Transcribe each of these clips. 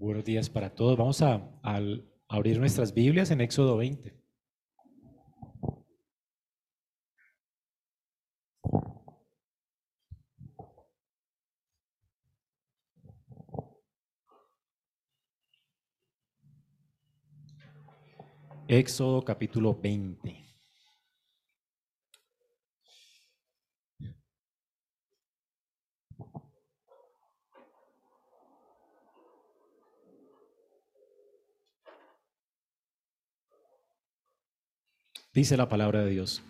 Buenos días para todos. Vamos a, a abrir nuestras Biblias en Éxodo 20. Éxodo capítulo 20. Dice la palabra de Dios.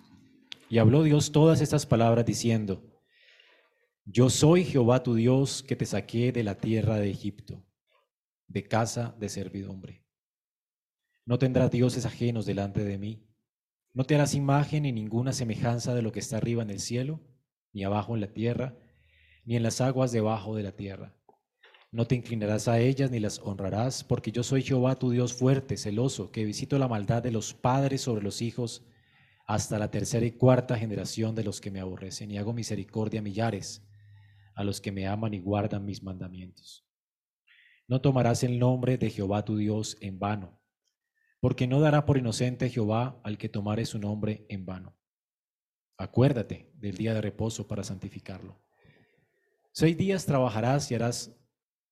Y habló Dios todas estas palabras diciendo, Yo soy Jehová tu Dios que te saqué de la tierra de Egipto, de casa de servidumbre. No tendrás dioses ajenos delante de mí. No te harás imagen ni ninguna semejanza de lo que está arriba en el cielo, ni abajo en la tierra, ni en las aguas debajo de la tierra. No te inclinarás a ellas ni las honrarás, porque yo soy Jehová tu Dios fuerte, celoso, que visito la maldad de los padres sobre los hijos hasta la tercera y cuarta generación de los que me aborrecen, y hago misericordia a millares, a los que me aman y guardan mis mandamientos. No tomarás el nombre de Jehová tu Dios en vano, porque no dará por inocente Jehová al que tomare su nombre en vano. Acuérdate del día de reposo para santificarlo. Seis días trabajarás y harás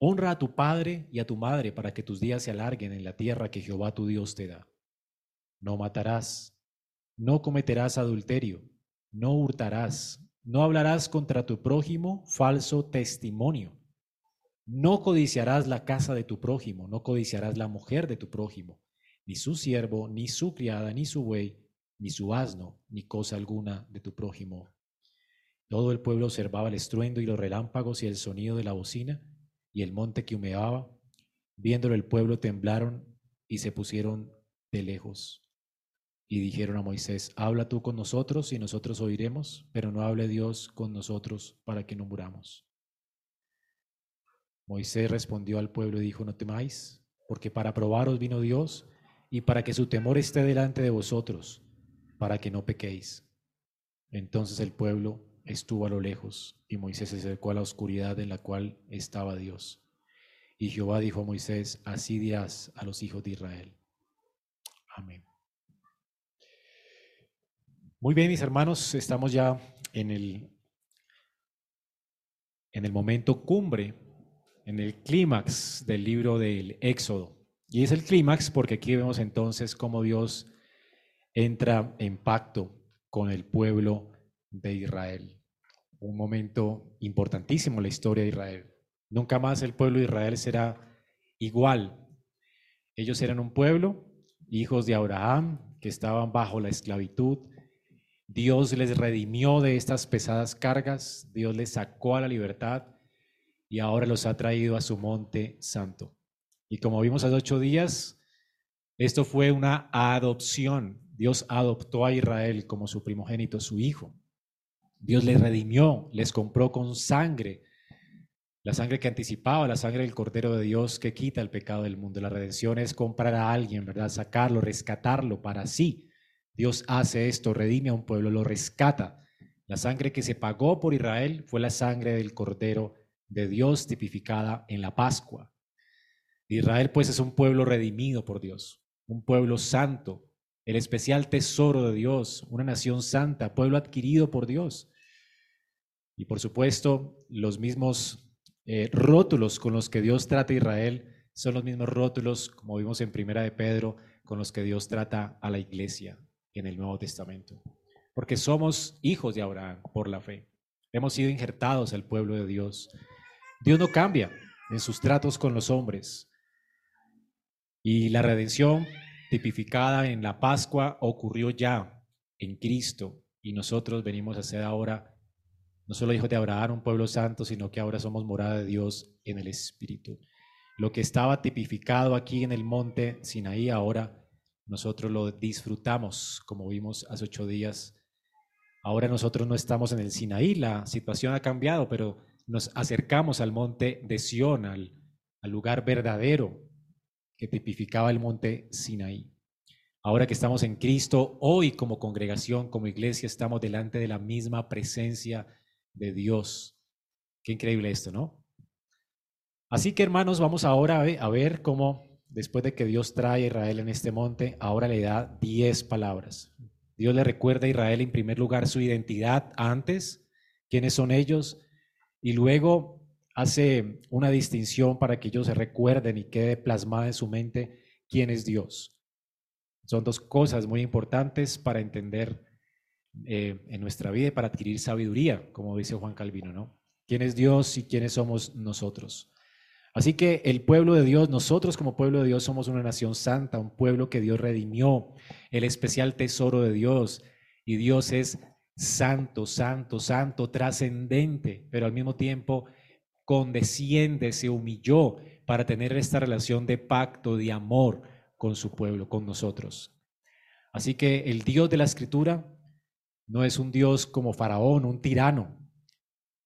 Honra a tu padre y a tu madre para que tus días se alarguen en la tierra que Jehová tu Dios te da. No matarás, no cometerás adulterio, no hurtarás, no hablarás contra tu prójimo falso testimonio. No codiciarás la casa de tu prójimo, no codiciarás la mujer de tu prójimo, ni su siervo, ni su criada, ni su buey, ni su asno, ni cosa alguna de tu prójimo. Todo el pueblo observaba el estruendo y los relámpagos y el sonido de la bocina y el monte que humeaba. Viéndolo el pueblo temblaron y se pusieron de lejos. Y dijeron a Moisés, habla tú con nosotros y nosotros oiremos, pero no hable Dios con nosotros para que no muramos. Moisés respondió al pueblo y dijo, no temáis, porque para probaros vino Dios y para que su temor esté delante de vosotros, para que no pequéis. Entonces el pueblo estuvo a lo lejos y Moisés se acercó a la oscuridad en la cual estaba Dios. Y Jehová dijo a Moisés, así dirás a los hijos de Israel. Amén. Muy bien, mis hermanos, estamos ya en el, en el momento cumbre, en el clímax del libro del Éxodo. Y es el clímax porque aquí vemos entonces cómo Dios entra en pacto con el pueblo de Israel un momento importantísimo en la historia de Israel. Nunca más el pueblo de Israel será igual. Ellos eran un pueblo, hijos de Abraham, que estaban bajo la esclavitud. Dios les redimió de estas pesadas cargas, Dios les sacó a la libertad y ahora los ha traído a su monte santo. Y como vimos hace ocho días, esto fue una adopción. Dios adoptó a Israel como su primogénito, su hijo. Dios les redimió, les compró con sangre, la sangre que anticipaba, la sangre del Cordero de Dios que quita el pecado del mundo. La redención es comprar a alguien, ¿verdad? Sacarlo, rescatarlo para sí. Dios hace esto, redime a un pueblo, lo rescata. La sangre que se pagó por Israel fue la sangre del Cordero de Dios tipificada en la Pascua. Israel pues es un pueblo redimido por Dios, un pueblo santo, el especial tesoro de Dios, una nación santa, pueblo adquirido por Dios. Y por supuesto, los mismos eh, rótulos con los que Dios trata a Israel son los mismos rótulos, como vimos en Primera de Pedro, con los que Dios trata a la iglesia en el Nuevo Testamento. Porque somos hijos de Abraham por la fe. Hemos sido injertados al pueblo de Dios. Dios no cambia en sus tratos con los hombres. Y la redención tipificada en la Pascua ocurrió ya en Cristo y nosotros venimos a ser ahora no solo hijos de Abraham, un pueblo santo, sino que ahora somos morada de Dios en el Espíritu. Lo que estaba tipificado aquí en el monte Sinaí ahora nosotros lo disfrutamos, como vimos hace ocho días. Ahora nosotros no estamos en el Sinaí, la situación ha cambiado, pero nos acercamos al monte de Sión, al, al lugar verdadero que tipificaba el monte Sinaí. Ahora que estamos en Cristo, hoy como congregación, como iglesia, estamos delante de la misma presencia de Dios. Qué increíble esto, ¿no? Así que hermanos, vamos ahora a ver cómo después de que Dios trae a Israel en este monte, ahora le da diez palabras. Dios le recuerda a Israel en primer lugar su identidad antes, quiénes son ellos, y luego hace una distinción para que ellos se recuerden y quede plasmada en su mente quién es Dios. Son dos cosas muy importantes para entender eh, en nuestra vida y para adquirir sabiduría, como dice Juan Calvino, ¿no? ¿Quién es Dios y quiénes somos nosotros? Así que el pueblo de Dios, nosotros como pueblo de Dios somos una nación santa, un pueblo que Dios redimió, el especial tesoro de Dios. Y Dios es santo, santo, santo, trascendente, pero al mismo tiempo condesciende, se humilló para tener esta relación de pacto, de amor con su pueblo, con nosotros. Así que el Dios de la Escritura no es un Dios como Faraón, un tirano,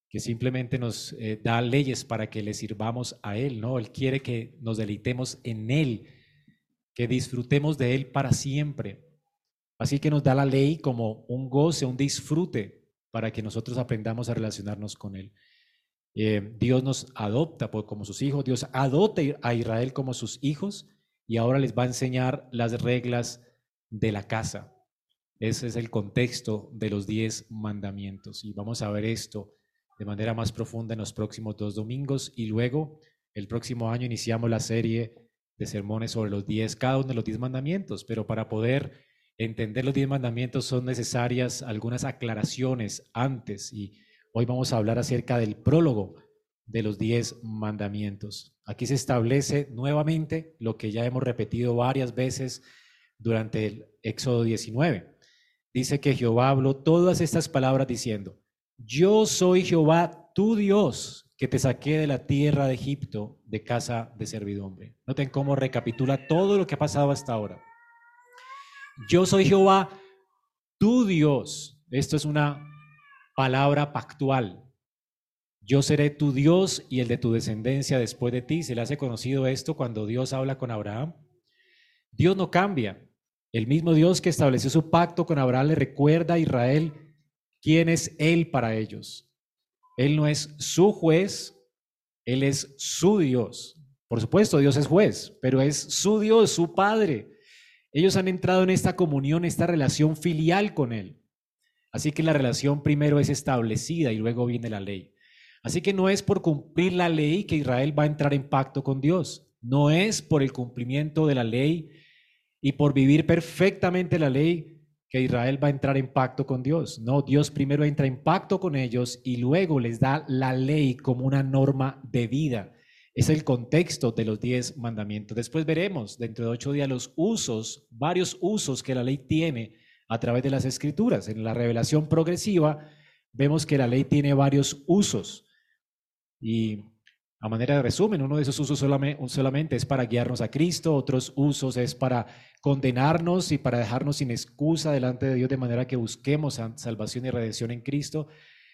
que simplemente nos eh, da leyes para que le sirvamos a Él, ¿no? Él quiere que nos deleitemos en Él, que disfrutemos de Él para siempre. Así que nos da la ley como un goce, un disfrute, para que nosotros aprendamos a relacionarnos con Él. Eh, Dios nos adopta como sus hijos, Dios adopta a Israel como sus hijos y ahora les va a enseñar las reglas de la casa. Ese es el contexto de los diez mandamientos. Y vamos a ver esto de manera más profunda en los próximos dos domingos y luego el próximo año iniciamos la serie de sermones sobre los diez, cada uno de los diez mandamientos, pero para poder entender los diez mandamientos son necesarias algunas aclaraciones antes y hoy vamos a hablar acerca del prólogo de los diez mandamientos. Aquí se establece nuevamente lo que ya hemos repetido varias veces durante el Éxodo 19. Dice que Jehová habló todas estas palabras diciendo, yo soy Jehová, tu Dios, que te saqué de la tierra de Egipto, de casa de servidumbre. Noten cómo recapitula todo lo que ha pasado hasta ahora. Yo soy Jehová, tu Dios. Esto es una palabra pactual. Yo seré tu Dios y el de tu descendencia después de ti. Se le hace conocido esto cuando Dios habla con Abraham. Dios no cambia. El mismo Dios que estableció su pacto con Abraham le recuerda a Israel quién es Él para ellos. Él no es su juez, Él es su Dios. Por supuesto, Dios es juez, pero es su Dios, su Padre. Ellos han entrado en esta comunión, esta relación filial con Él. Así que la relación primero es establecida y luego viene la ley. Así que no es por cumplir la ley que Israel va a entrar en pacto con Dios. No es por el cumplimiento de la ley y por vivir perfectamente la ley que Israel va a entrar en pacto con Dios. No, Dios primero entra en pacto con ellos y luego les da la ley como una norma de vida. Es el contexto de los diez mandamientos. Después veremos dentro de ocho días los usos, varios usos que la ley tiene a través de las escrituras. En la revelación progresiva vemos que la ley tiene varios usos. Y a manera de resumen, uno de esos usos solamente, es para guiarnos a Cristo, otros usos es para condenarnos y para dejarnos sin excusa delante de Dios de manera que busquemos salvación y redención en Cristo.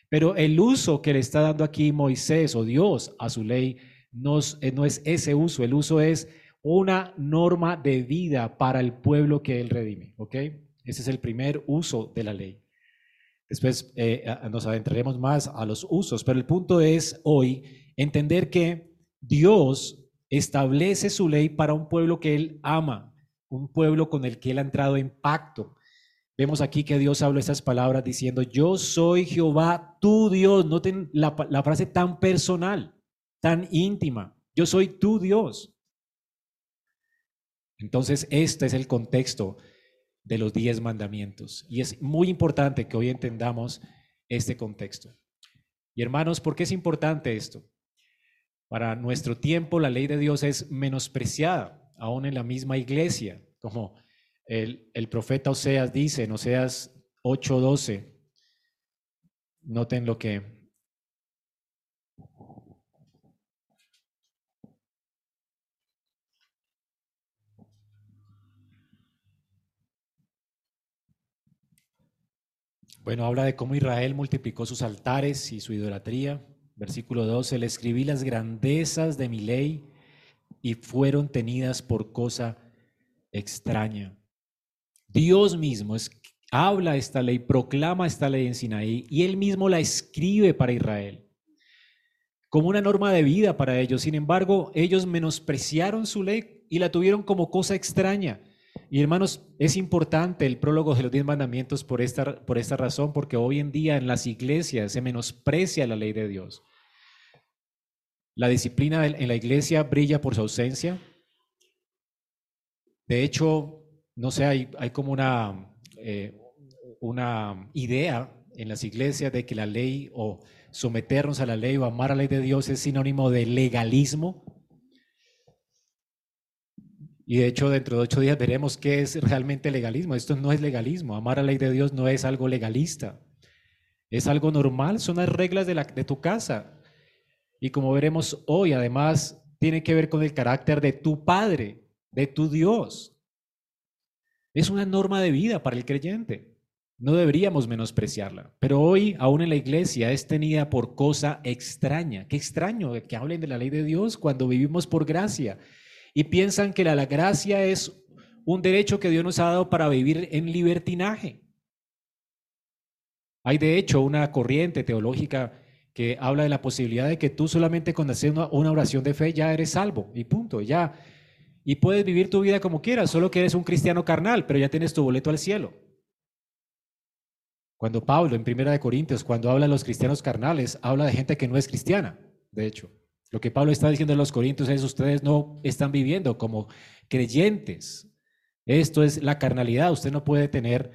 Pero el uso que le está dando aquí Moisés o Dios a su ley no es, eh, no es ese uso, el uso es una norma de vida para el pueblo que él redime, ¿ok? Ese es el primer uso de la ley. Después eh, nos adentraremos más a los usos, pero el punto es hoy entender que Dios establece su ley para un pueblo que Él ama, un pueblo con el que Él ha entrado en pacto. Vemos aquí que Dios habla estas palabras diciendo, yo soy Jehová, tu Dios. Noten la, la frase tan personal, tan íntima. Yo soy tu Dios. Entonces, este es el contexto de los diez mandamientos. Y es muy importante que hoy entendamos este contexto. Y hermanos, ¿por qué es importante esto? Para nuestro tiempo la ley de Dios es menospreciada, aún en la misma iglesia, como el, el profeta Oseas dice en Oseas 8:12. Noten lo que Bueno, habla de cómo Israel multiplicó sus altares y su idolatría. Versículo 12, le escribí las grandezas de mi ley y fueron tenidas por cosa extraña. Dios mismo habla esta ley, proclama esta ley en Sinaí y él mismo la escribe para Israel como una norma de vida para ellos. Sin embargo, ellos menospreciaron su ley y la tuvieron como cosa extraña. Y hermanos, es importante el prólogo de los diez mandamientos por esta, por esta razón, porque hoy en día en las iglesias se menosprecia la ley de Dios. La disciplina en la iglesia brilla por su ausencia. De hecho, no sé, hay, hay como una, eh, una idea en las iglesias de que la ley o someternos a la ley o amar a la ley de Dios es sinónimo de legalismo. Y de hecho, dentro de ocho días veremos qué es realmente legalismo. Esto no es legalismo. Amar a la ley de Dios no es algo legalista. Es algo normal, son las reglas de, tu casa. Y como veremos hoy, además, tiene que ver con el carácter de tu Padre, de tu Dios. Es una norma de vida para el creyente. No deberíamos menospreciarla. Pero hoy, aún en la iglesia, es tenida por cosa extraña. Qué extraño que hablen de la ley de Dios cuando vivimos por gracia y piensan que la, gracia es un derecho que Dios nos ha dado para vivir en libertinaje. Hay de hecho una corriente teológica que habla de la posibilidad de que tú solamente con hacer una, oración de fe ya eres salvo y punto, ya. Y puedes vivir tu vida como quieras, solo que eres un cristiano carnal, pero ya tienes tu boleto al cielo. Cuando Pablo en Primera de Corintios, cuando habla de los cristianos carnales, habla de gente que no es cristiana, de hecho. Lo que Pablo está diciendo a los corintios es, ustedes no están viviendo como creyentes. Esto es la carnalidad. Usted no puede tener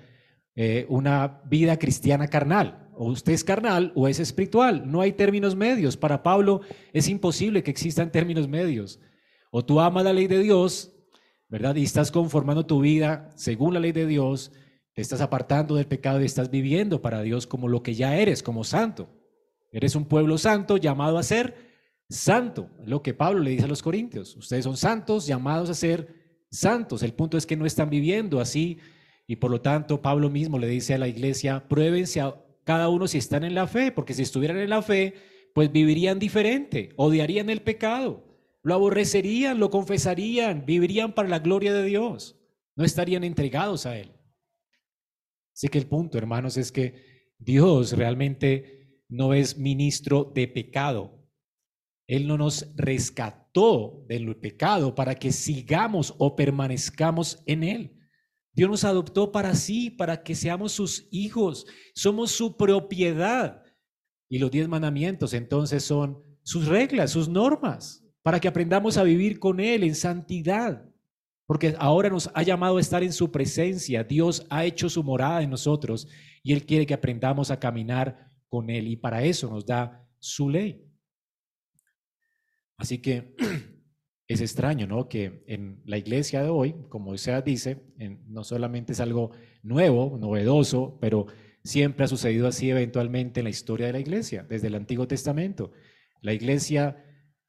eh, una vida cristiana carnal. O usted es carnal o es espiritual. No hay términos medios. Para Pablo es imposible que existan términos medios. O tú amas la ley de Dios, ¿verdad? Y estás conformando tu vida según la ley de Dios, te estás apartando del pecado y estás viviendo para Dios como lo que ya eres, como santo. Eres un pueblo santo llamado a ser santo, lo que Pablo le dice a los corintios. Ustedes son santos, llamados a ser santos. El punto es que no están viviendo así y por lo tanto Pablo mismo le dice a la iglesia, pruébense a cada uno si están en la fe, porque si estuvieran en la fe, pues vivirían diferente, odiarían el pecado, lo aborrecerían, lo confesarían, vivirían para la gloria de Dios, no estarían entregados a Él. Así que el punto, hermanos, es que Dios realmente no es ministro de pecado, él no nos rescató del pecado para que sigamos o permanezcamos en Él. Dios nos adoptó para sí, para que seamos sus hijos. Somos su propiedad. Y los diez mandamientos entonces son sus reglas, sus normas, para que aprendamos a vivir con Él en santidad. Porque ahora nos ha llamado a estar en su presencia. Dios ha hecho su morada en nosotros y Él quiere que aprendamos a caminar con Él. Y para eso nos da su ley. Así que es extraño, ¿no? Que en la iglesia de hoy, como sea dice, no solamente es algo nuevo, novedoso, pero siempre ha sucedido así eventualmente en la historia de la iglesia, desde el Antiguo Testamento. La iglesia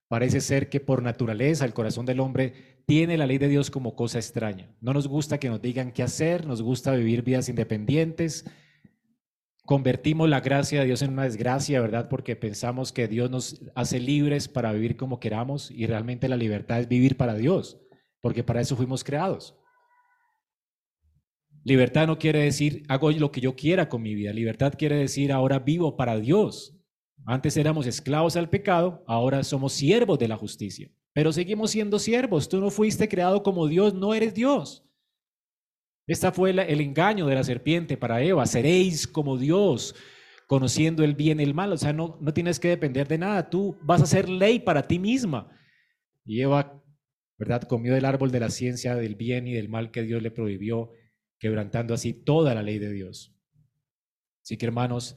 parece ser que por naturaleza el corazón del hombre tiene la ley de Dios como cosa extraña. No nos gusta que nos digan qué hacer, nos gusta vivir vidas independientes, convertimos la gracia de Dios en una desgracia, ¿verdad? Porque pensamos que Dios nos hace libres para vivir como queramos y realmente la libertad es vivir para Dios, porque para eso fuimos creados. Libertad no quiere decir hago lo que yo quiera con mi vida, libertad quiere decir ahora vivo para Dios. Antes éramos esclavos al pecado, ahora somos siervos de la justicia, pero seguimos siendo siervos. Tú no fuiste creado como Dios, no eres Dios. Esta fue el engaño de la serpiente para Eva. Seréis como Dios, conociendo el bien y el mal. O sea, no, no tienes que depender de nada. Tú vas a ser ley para ti misma. Y Eva, ¿verdad? Comió del árbol de la ciencia del bien y del mal que Dios le prohibió, quebrantando así toda la ley de Dios. Así que hermanos,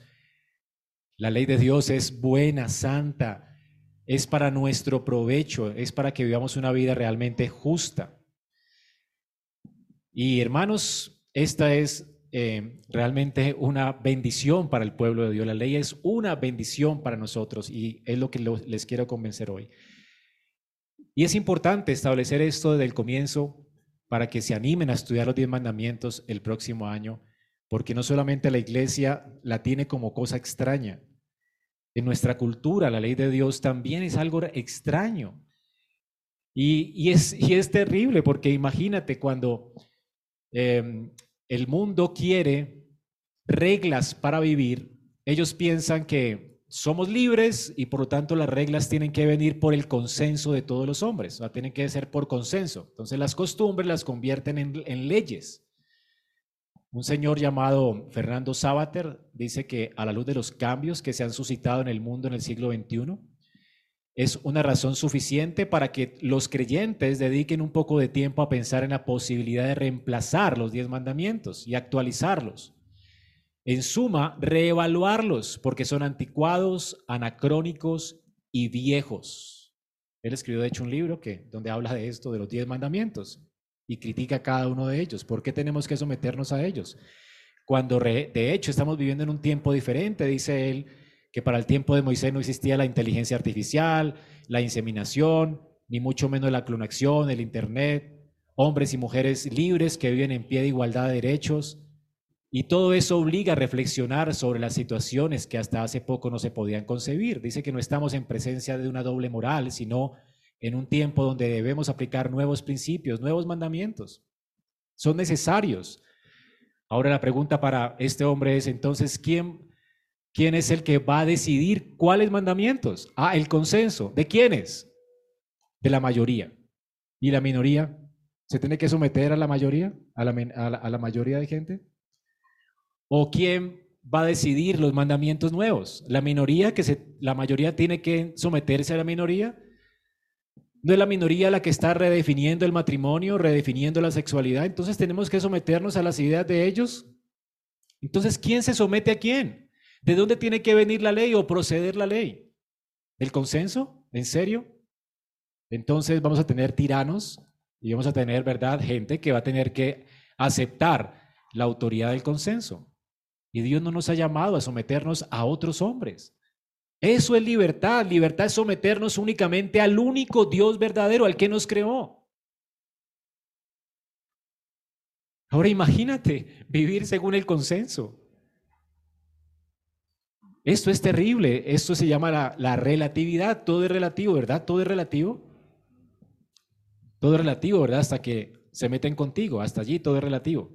la ley de Dios es buena, santa, es para nuestro provecho, es para que vivamos una vida realmente justa. Y hermanos, esta es eh, realmente una bendición para el pueblo de Dios. La ley es una bendición para nosotros y es lo que les quiero convencer hoy. Y es importante establecer esto desde el comienzo para que se animen a estudiar los diez mandamientos el próximo año, porque no solamente la iglesia la tiene como cosa extraña, en nuestra cultura la ley de Dios también es algo extraño. Y, es, y es, terrible porque imagínate cuando em, el mundo quiere reglas para vivir, ellos piensan que somos libres y por lo tanto las reglas tienen que venir por el consenso de todos los hombres, o sea, tienen que ser por consenso. Entonces las costumbres las convierten en, en leyes. Un señor llamado Fernando Sabater dice que a la luz de los cambios que se han suscitado en el mundo en el siglo XXI, es una razón suficiente para que los creyentes dediquen un poco de tiempo a pensar en la posibilidad de reemplazar los diez mandamientos y actualizarlos. En suma, reevaluarlos porque son anticuados, anacrónicos y viejos. Él escribió de hecho un libro que, donde habla de esto, de los diez mandamientos, y critica cada uno de ellos. ¿Por qué tenemos que someternos a ellos? Cuando de hecho estamos viviendo en un tiempo diferente, dice él, que para el tiempo de Moisés no existía la inteligencia artificial, la inseminación, ni mucho menos la clonación, el Internet, hombres y mujeres libres que viven en pie de igualdad de derechos. Y todo eso obliga a reflexionar sobre las situaciones que hasta hace poco no se podían concebir. Dice que no estamos en presencia de una doble moral, sino en un tiempo donde debemos aplicar nuevos principios, nuevos mandamientos. Son necesarios. Ahora la pregunta para este hombre es entonces, ¿quién ¿Quién es el que va a decidir cuáles mandamientos? Ah, el consenso. ¿De quiénes? De la mayoría. ¿Y la minoría? ¿Se tiene que someter a la mayoría? ¿A la, mayoría de gente? ¿O quién va a decidir los mandamientos nuevos? ¿La minoría que se, la mayoría tiene que someterse a la minoría? ¿No es la minoría la que está redefiniendo el matrimonio, redefiniendo la sexualidad? Entonces tenemos que someternos a las ideas de ellos. Entonces, ¿quién se somete a quién? ¿De dónde tiene que venir la ley o proceder la ley? ¿Del consenso? ¿En serio? Entonces vamos a tener tiranos y vamos a tener, ¿verdad?, gente que va a tener que aceptar la autoridad del consenso. Y Dios no nos ha llamado a someternos a otros hombres. Eso es libertad. Libertad es someternos únicamente al único Dios verdadero, al que nos creó. Ahora imagínate vivir según el consenso. Esto es terrible, esto se llama la, relatividad, todo es relativo, ¿verdad? Todo es relativo. Todo es relativo, ¿verdad? Hasta que se meten contigo, hasta allí todo es relativo.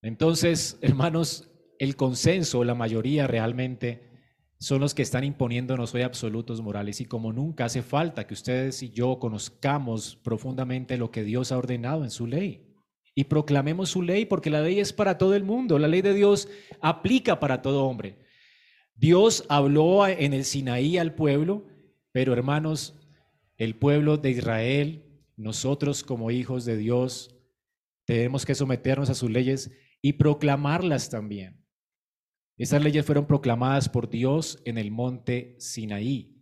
Entonces, hermanos, el consenso, la mayoría realmente son los que están imponiéndonos hoy absolutos morales y como nunca hace falta que ustedes y yo conozcamos profundamente lo que Dios ha ordenado en su ley y proclamemos su ley, porque la ley es para todo el mundo, la ley de Dios aplica para todo hombre. Dios habló en el Sinaí al pueblo, pero hermanos, el pueblo de Israel, nosotros como hijos de Dios, tenemos que someternos a sus leyes y proclamarlas también. Esas leyes fueron proclamadas por Dios en el monte Sinaí.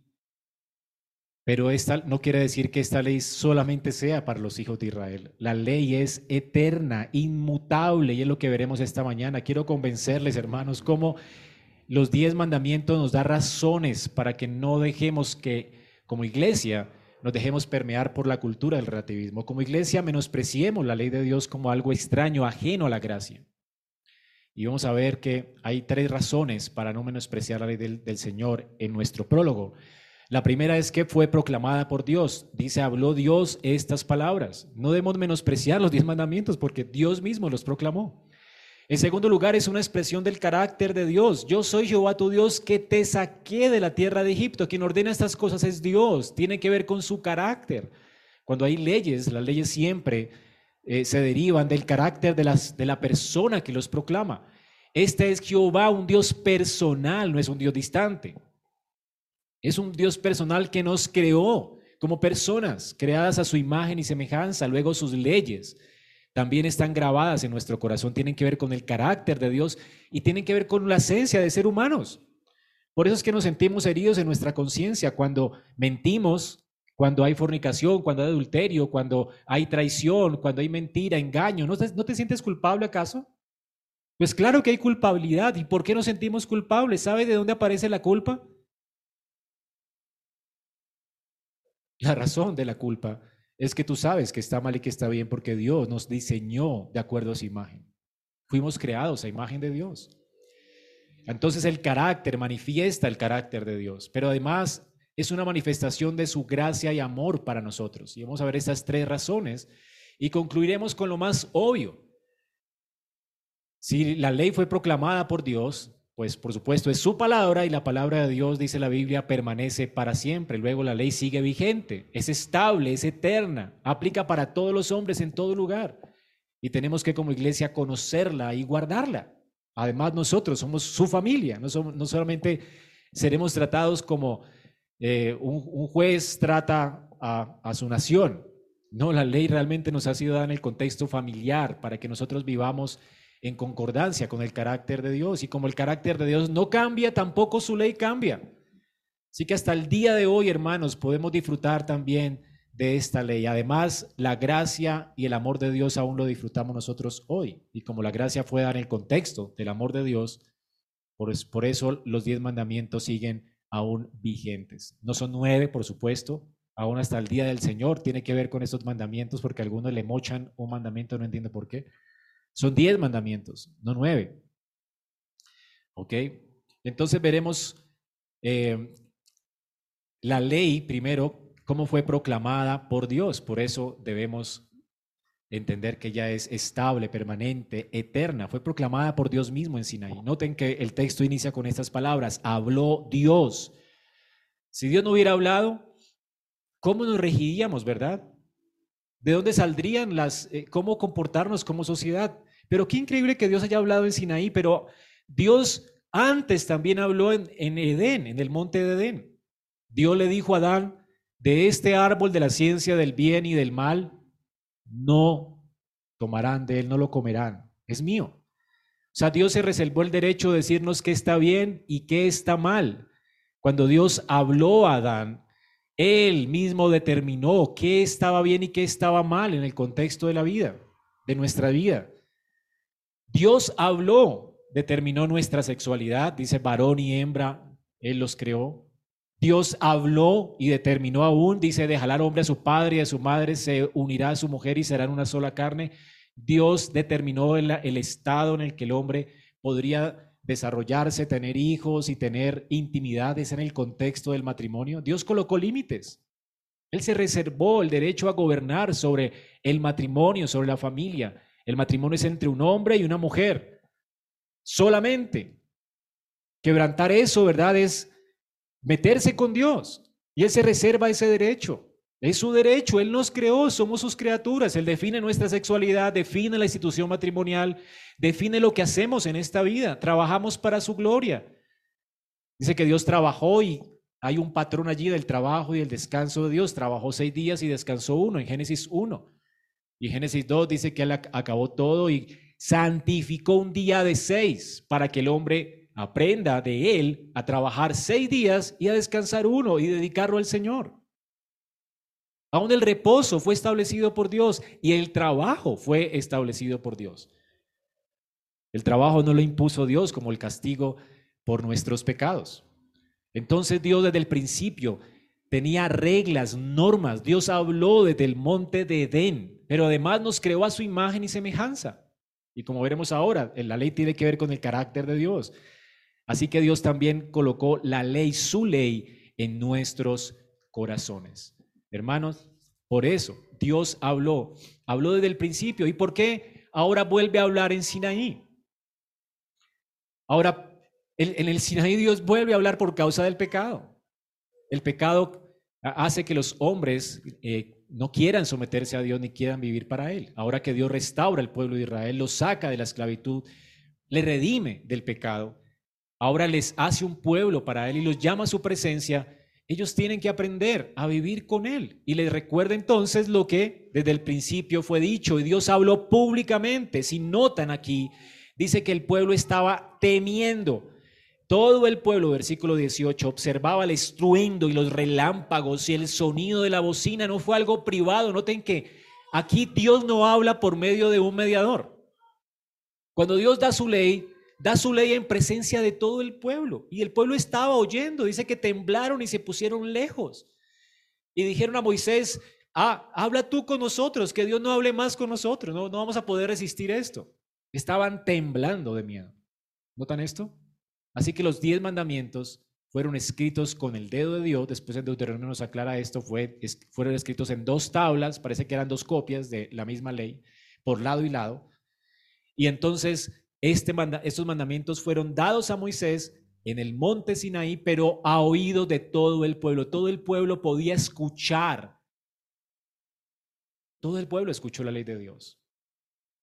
Pero esta no quiere decir que esta ley solamente sea para los hijos de Israel. La ley es eterna, inmutable, y es lo que veremos esta mañana. Quiero convencerles, hermanos, cómo los diez mandamientos nos da razones para que no dejemos que, como iglesia, nos dejemos permear por la cultura del relativismo. Como iglesia, menospreciemos la ley de Dios como algo extraño, ajeno a la gracia. Y vamos a ver que hay tres razones para no menospreciar la ley del, del Señor en nuestro prólogo. La primera es que fue proclamada por Dios. Dice, habló Dios estas palabras. No debemos menospreciar los diez mandamientos porque Dios mismo los proclamó. En segundo lugar, es una expresión del carácter de Dios. Yo soy Jehová tu Dios que te saqué de la tierra de Egipto. Quien ordena estas cosas es Dios. Tiene que ver con su carácter. Cuando hay leyes, las leyes siempre eh, se derivan del carácter de, las, de la persona que los proclama. Este es Jehová, un Dios personal, no es un Dios distante. Es un Dios personal que nos creó como personas, creadas a su imagen y semejanza. Luego sus leyes también están grabadas en nuestro corazón, tienen que ver con el carácter de Dios y tienen que ver con la esencia de ser humanos. Por eso es que nos sentimos heridos en nuestra conciencia cuando mentimos, cuando hay fornicación, cuando hay adulterio, cuando hay traición, cuando hay mentira, engaño. ¿No te, ¿No te sientes culpable acaso? Pues claro que hay culpabilidad. ¿Y por qué nos sentimos culpables? ¿Sabe de dónde aparece la culpa? La razón de la culpa es que tú sabes que está mal y que está bien porque Dios nos diseñó de acuerdo a su imagen. Fuimos creados a imagen de Dios. Entonces el carácter manifiesta el carácter de Dios, pero además es una manifestación de su gracia y amor para nosotros. Y vamos a ver estas tres razones y concluiremos con lo más obvio. Si la ley fue proclamada por Dios, pues por supuesto es su palabra y la palabra de Dios, dice la Biblia, permanece para siempre. Luego la ley sigue vigente, es estable, es eterna, aplica para todos los hombres en todo lugar. Y tenemos que como iglesia conocerla y guardarla. Además nosotros somos su familia, no, somos, no solamente seremos tratados como eh, un, juez trata a, a su nación. No, la ley realmente nos ha sido dada en el contexto familiar para que nosotros vivamos en concordancia con el carácter de Dios. Y como el carácter de Dios no cambia, tampoco su ley cambia. Así que hasta el día de hoy, hermanos, podemos disfrutar también de esta ley. Además, la gracia y el amor de Dios aún lo disfrutamos nosotros hoy. Y como la gracia fue dar el contexto del amor de Dios, por, por eso los diez mandamientos siguen aún vigentes. No son nueve, por supuesto, aún hasta el día del Señor tiene que ver con estos mandamientos, porque algunos le mochan un mandamiento, no entiendo por qué. Son diez mandamientos, no nueve. ¿Ok? Entonces veremos eh, la ley primero, cómo fue proclamada por Dios. Por eso debemos entender que ya es estable, permanente, eterna. Fue proclamada por Dios mismo en Sinaí. Noten que el texto inicia con estas palabras. Habló Dios. Si Dios no hubiera hablado, ¿cómo nos regiríamos, verdad? ¿De dónde saldrían las, eh, cómo comportarnos como sociedad? Pero qué increíble que Dios haya hablado en Sinaí, pero Dios antes también habló en, en Edén, en el monte de Edén. Dios le dijo a Adán, de este árbol de la ciencia del bien y del mal, no tomarán de él, no lo comerán, es mío. O sea, Dios se reservó el derecho de decirnos qué está bien y qué está mal. Cuando Dios habló a Adán, él mismo determinó qué estaba bien y qué estaba mal en el contexto de la vida, de nuestra vida. Dios habló, determinó nuestra sexualidad, dice varón y hembra, Él los creó. Dios habló y determinó aún, dice, dejará al hombre a su padre y a su madre, se unirá a su mujer y serán una sola carne. Dios determinó el, el estado en el que el hombre podría desarrollarse, tener hijos y tener intimidades en el contexto del matrimonio. Dios colocó límites. Él se reservó el derecho a gobernar sobre el matrimonio, sobre la familia. El matrimonio es entre un hombre y una mujer. Solamente. Quebrantar eso, ¿verdad? Es meterse con Dios. Y Él se reserva ese derecho. Es su derecho, Él nos creó, somos sus criaturas, Él define nuestra sexualidad, define la institución matrimonial, define lo que hacemos en esta vida, trabajamos para su gloria. Dice que Dios trabajó y hay un patrón allí del trabajo y el descanso de Dios, trabajó seis días y descansó uno en Génesis 1. Y Génesis 2 dice que Él acabó todo y santificó un día de seis para que el hombre aprenda de Él a trabajar seis días y a descansar uno y dedicarlo al Señor. Aún el reposo fue establecido por Dios y el trabajo fue establecido por Dios. El trabajo no lo impuso Dios como el castigo por nuestros pecados. Entonces Dios desde el principio tenía reglas, normas. Dios habló desde el monte de Edén, pero además nos creó a su imagen y semejanza. Y como veremos ahora, la ley tiene que ver con el carácter de Dios. Así que Dios también colocó la ley, su ley, en nuestros corazones. Hermanos, por eso Dios habló, habló desde el principio. ¿Y por qué ahora vuelve a hablar en Sinaí? Ahora, en el Sinaí Dios vuelve a hablar por causa del pecado. El pecado hace que los hombres eh, no quieran someterse a Dios ni quieran vivir para Él. Ahora que Dios restaura el pueblo de Israel, los saca de la esclavitud, le redime del pecado, ahora les hace un pueblo para Él y los llama a su presencia ellos tienen que aprender a vivir con Él. Y les recuerda entonces lo que desde el principio fue dicho. Y Dios habló públicamente. Si notan aquí, dice que el pueblo estaba temiendo. Todo el pueblo, versículo 18, observaba el estruendo y los relámpagos y el sonido de la bocina. No fue algo privado. Noten que aquí Dios no habla por medio de un mediador. Cuando Dios da su ley, da su ley en presencia de todo el pueblo. Y el pueblo estaba oyendo, dice que temblaron y se pusieron lejos. Y dijeron a Moisés, ah, habla tú con nosotros, que Dios no hable más con nosotros, no, no vamos a poder resistir esto. Estaban temblando de miedo. ¿Notan esto? Así que los diez mandamientos fueron escritos con el dedo de Dios, después en Deuteronomio nos aclara esto, fue, fueron escritos en dos tablas, parece que eran dos copias de la misma ley, por lado y lado. Y entonces este estos mandamientos fueron dados a Moisés en el monte Sinaí, pero a oído de todo el pueblo. Todo el pueblo podía escuchar. Todo el pueblo escuchó la ley de Dios.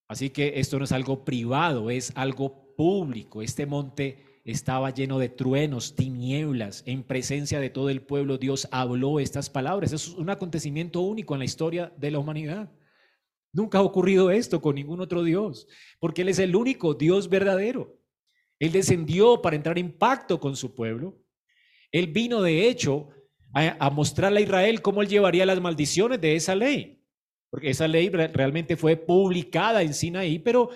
Así que esto no es algo privado, es algo público. Este monte estaba lleno de truenos, tinieblas, en presencia de todo el pueblo. Dios habló estas palabras. Es un acontecimiento único en la historia de la humanidad. Nunca ha ocurrido esto con ningún otro Dios, porque Él es el único Dios verdadero. Él descendió para entrar en pacto con su pueblo. Él vino, de hecho, a, mostrarle a Israel cómo él llevaría las maldiciones de esa ley. Porque esa ley realmente fue publicada en Sinaí, pero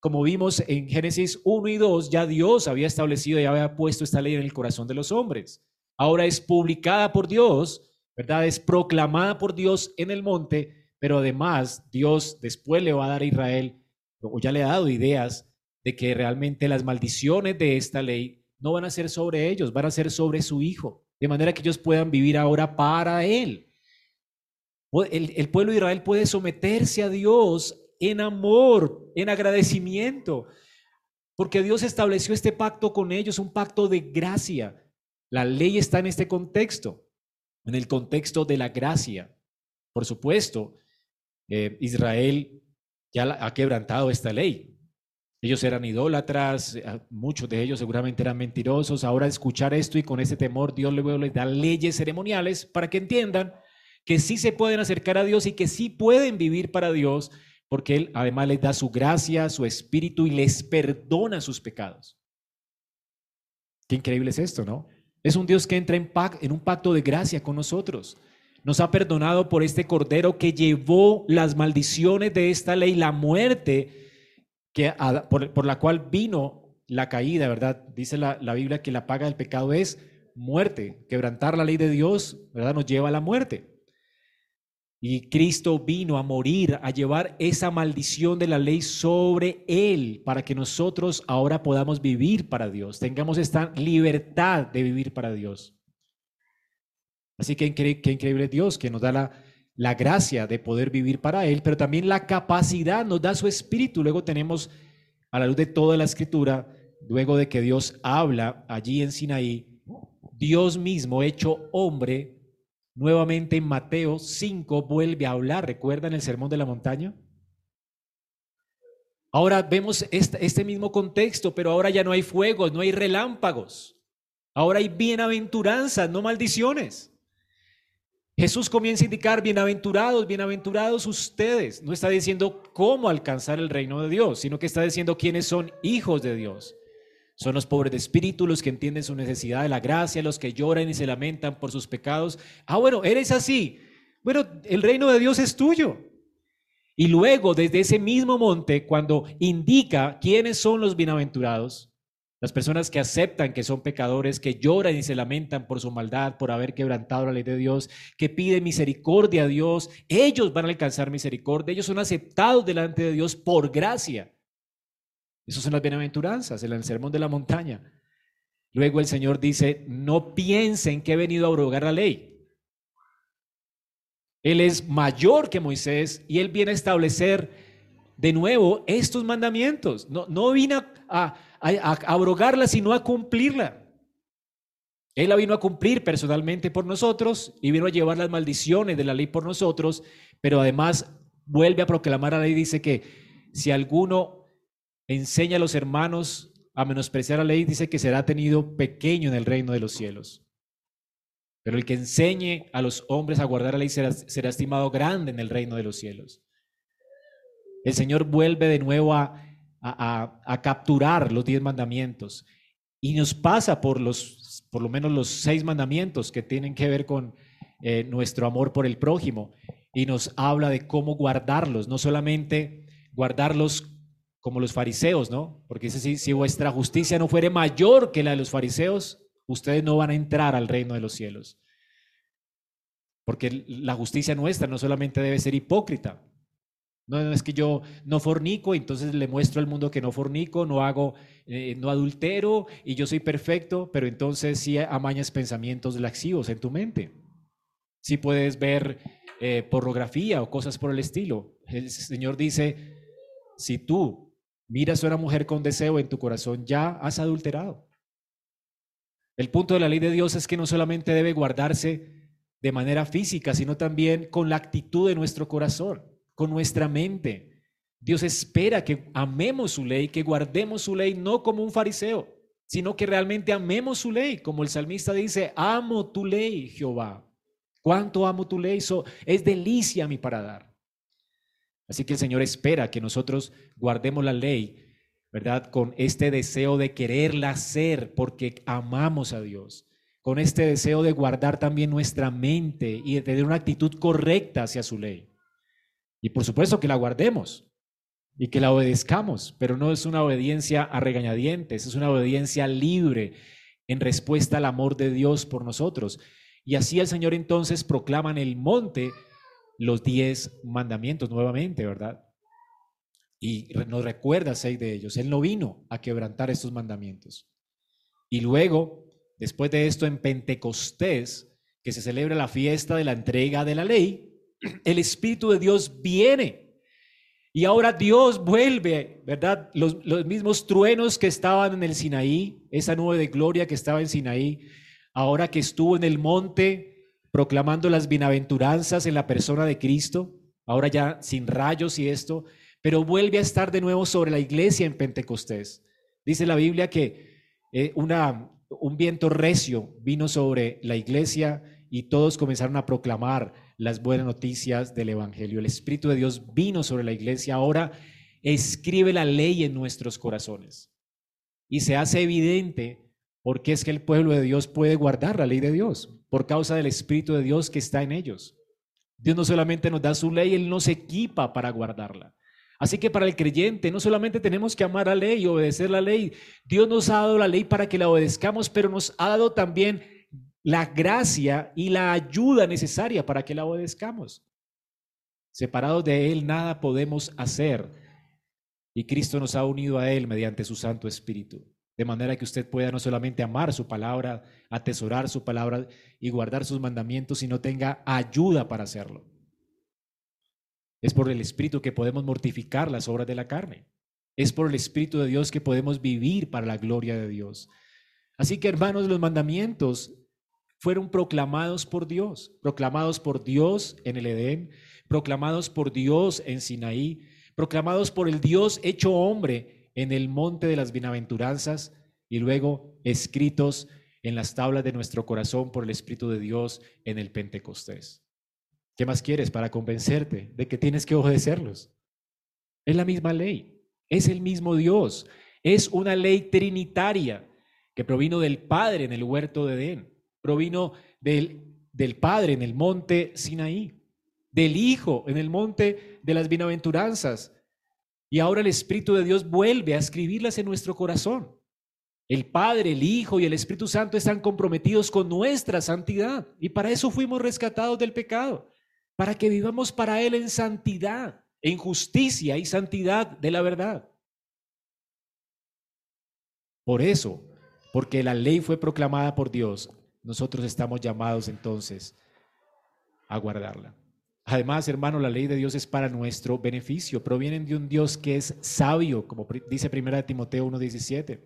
como vimos en Génesis 1 y 2, ya Dios había establecido y había puesto esta ley en el corazón de los hombres. Ahora es publicada por Dios, ¿verdad? Es proclamada por Dios en el monte, pero además Dios después le va a dar a Israel, o ya le ha dado ideas de que realmente las maldiciones de esta ley no van a ser sobre ellos, van a ser sobre su hijo, de manera que ellos puedan vivir ahora para él. El, pueblo de Israel puede someterse a Dios en amor, en agradecimiento, porque Dios estableció este pacto con ellos, un pacto de gracia. La ley está en este contexto, en el contexto de la gracia. Por supuesto, eh, Israel ya ha quebrantado esta ley, ellos eran idólatras, eh, muchos de ellos seguramente eran mentirosos. Ahora escuchar esto y con ese temor Dios les da leyes ceremoniales para que entiendan que sí se pueden acercar a Dios y que sí pueden vivir para Dios, porque Él además les da su gracia, su espíritu y les perdona sus pecados. Qué increíble es esto, ¿no? Es un Dios que entra en, en un pacto de gracia con nosotros. Nos ha perdonado por este cordero que llevó las maldiciones de esta ley, la muerte que, por, la cual vino la caída, ¿verdad? Dice la, la, Biblia que la paga del pecado es muerte. Quebrantar la ley de Dios, ¿verdad? Nos lleva a la muerte. Y Cristo vino a morir, a llevar esa maldición de la ley sobre Él, para que nosotros ahora podamos vivir para Dios, tengamos esta libertad de vivir para Dios. Así que qué increíble Dios que nos da la, la gracia de poder vivir para Él, pero también la capacidad nos da su espíritu. Luego tenemos, a la luz de toda la escritura, luego de que Dios habla allí en Sinaí, Dios mismo hecho hombre, nuevamente en Mateo 5 vuelve a hablar. ¿Recuerdan el sermón de la montaña? Ahora vemos este, este mismo contexto, pero ahora ya no hay fuegos, no hay relámpagos. Ahora hay bienaventuranzas, no maldiciones. Jesús comienza a indicar, bienaventurados, bienaventurados ustedes. No está diciendo cómo alcanzar el reino de Dios, sino que está diciendo quiénes son hijos de Dios. Son los pobres de espíritu, los que entienden su necesidad de la gracia, los que lloran y se lamentan por sus pecados. Ah, bueno, eres así. Bueno, el reino de Dios es tuyo. Y luego, desde ese mismo monte, cuando indica quiénes son los bienaventurados, las personas que aceptan que son pecadores, que lloran y se lamentan por su maldad, por haber quebrantado la ley de Dios, que piden misericordia a Dios, ellos van a alcanzar misericordia, ellos son aceptados delante de Dios por gracia. Esas son las bienaventuranzas, en el sermón de la montaña. Luego el Señor dice, no piensen que he venido a abrogar la ley. Él es mayor que Moisés y él viene a establecer de nuevo estos mandamientos. No, no vino a a, abrogarla, sino a cumplirla. Él la vino a cumplir personalmente por nosotros y vino a llevar las maldiciones de la ley por nosotros, pero además vuelve a proclamar la ley, dice que si alguno enseña a los hermanos a menospreciar la ley, dice que será tenido pequeño en el reino de los cielos. Pero el que enseñe a los hombres a guardar la ley será, será estimado grande en el reino de los cielos. El Señor vuelve de nuevo a a, capturar los diez mandamientos. Y nos pasa por los, por lo menos los seis mandamientos que tienen que ver con eh, nuestro amor por el prójimo. Y nos habla de cómo guardarlos, no solamente guardarlos como los fariseos, ¿no? Porque dice, si, si vuestra justicia no fuere mayor que la de los fariseos, ustedes no van a entrar al reino de los cielos. Porque la justicia nuestra no solamente debe ser hipócrita. No es que yo no fornico, entonces le muestro al mundo que no fornico, no hago, eh, no adultero y yo soy perfecto, pero entonces sí amañas pensamientos laxivos en tu mente. Sí puedes ver eh, pornografía o cosas por el estilo. El Señor dice, si tú miras a una mujer con deseo en tu corazón, ya has adulterado. El punto de la ley de Dios es que no solamente debe guardarse de manera física, sino también con la actitud de nuestro corazón, con nuestra mente. Dios espera que amemos su ley, que guardemos su ley, no como un fariseo, sino que realmente amemos su ley, como el salmista dice, amo tu ley, Jehová. ¿Cuánto amo tu ley? es delicia mi paradar. Así que el Señor espera que nosotros guardemos la ley, ¿verdad? Con este deseo de quererla hacer porque amamos a Dios con este deseo de guardar también nuestra mente y de tener una actitud correcta hacia su ley. Y por supuesto que la guardemos y que la obedezcamos, pero no es una obediencia a regañadientes, es una obediencia libre en respuesta al amor de Dios por nosotros. Y así el Señor entonces proclama en el monte los diez mandamientos nuevamente, ¿verdad? Y nos recuerda seis de ellos. Él no vino a quebrantar estos mandamientos. Y luego Después de esto, en Pentecostés, que se celebra la fiesta de la entrega de la ley, el Espíritu de Dios viene. Y ahora Dios vuelve, ¿verdad? Los, mismos truenos que estaban en el Sinaí, esa nube de gloria que estaba en Sinaí, ahora que estuvo en el monte proclamando las bienaventuranzas en la persona de Cristo, ahora ya sin rayos y esto, pero vuelve a estar de nuevo sobre la iglesia en Pentecostés. Dice la Biblia que eh, un viento recio vino sobre la iglesia y todos comenzaron a proclamar las buenas noticias del Evangelio. El Espíritu de Dios vino sobre la iglesia, ahora escribe la ley en nuestros corazones. Y se hace evidente porque es que el pueblo de Dios puede guardar la ley de Dios por causa del Espíritu de Dios que está en ellos. Dios no solamente nos da su ley, Él nos equipa para guardarla. Así que para el creyente no solamente tenemos que amar la ley y obedecer la ley, Dios nos ha dado la ley para que la obedezcamos, pero nos ha dado también la gracia y la ayuda necesaria para que la obedezcamos. Separados de Él nada podemos hacer y Cristo nos ha unido a Él mediante su Santo Espíritu. De manera que usted pueda no solamente amar su palabra, atesorar su palabra y guardar sus mandamientos, sino tenga ayuda para hacerlo. Es por el Espíritu que podemos mortificar las obras de la carne. Es por el Espíritu de Dios que podemos vivir para la gloria de Dios. Así que hermanos, los mandamientos fueron proclamados por Dios, proclamados por Dios en el Edén, proclamados por Dios en Sinaí, proclamados por el Dios hecho hombre en el monte de las bienaventuranzas y luego escritos en las tablas de nuestro corazón por el Espíritu de Dios en el Pentecostés. ¿Qué más quieres para convencerte de que tienes que obedecerlos? Es la misma ley, es el mismo Dios, es una ley trinitaria que provino del Padre en el huerto de Edén, provino del, del Padre en el monte Sinaí, del Hijo en el monte de las bienaventuranzas. Y ahora el Espíritu de Dios vuelve a escribirlas en nuestro corazón. El Padre, el Hijo y el Espíritu Santo están comprometidos con nuestra santidad y para eso fuimos rescatados del pecado para que vivamos para Él en santidad, en justicia y santidad de la verdad. Por eso, porque la ley fue proclamada por Dios, nosotros estamos llamados entonces a guardarla. Además, hermano, la ley de Dios es para nuestro beneficio. Provienen de un Dios que es sabio, como dice 1 Timoteo 1.17.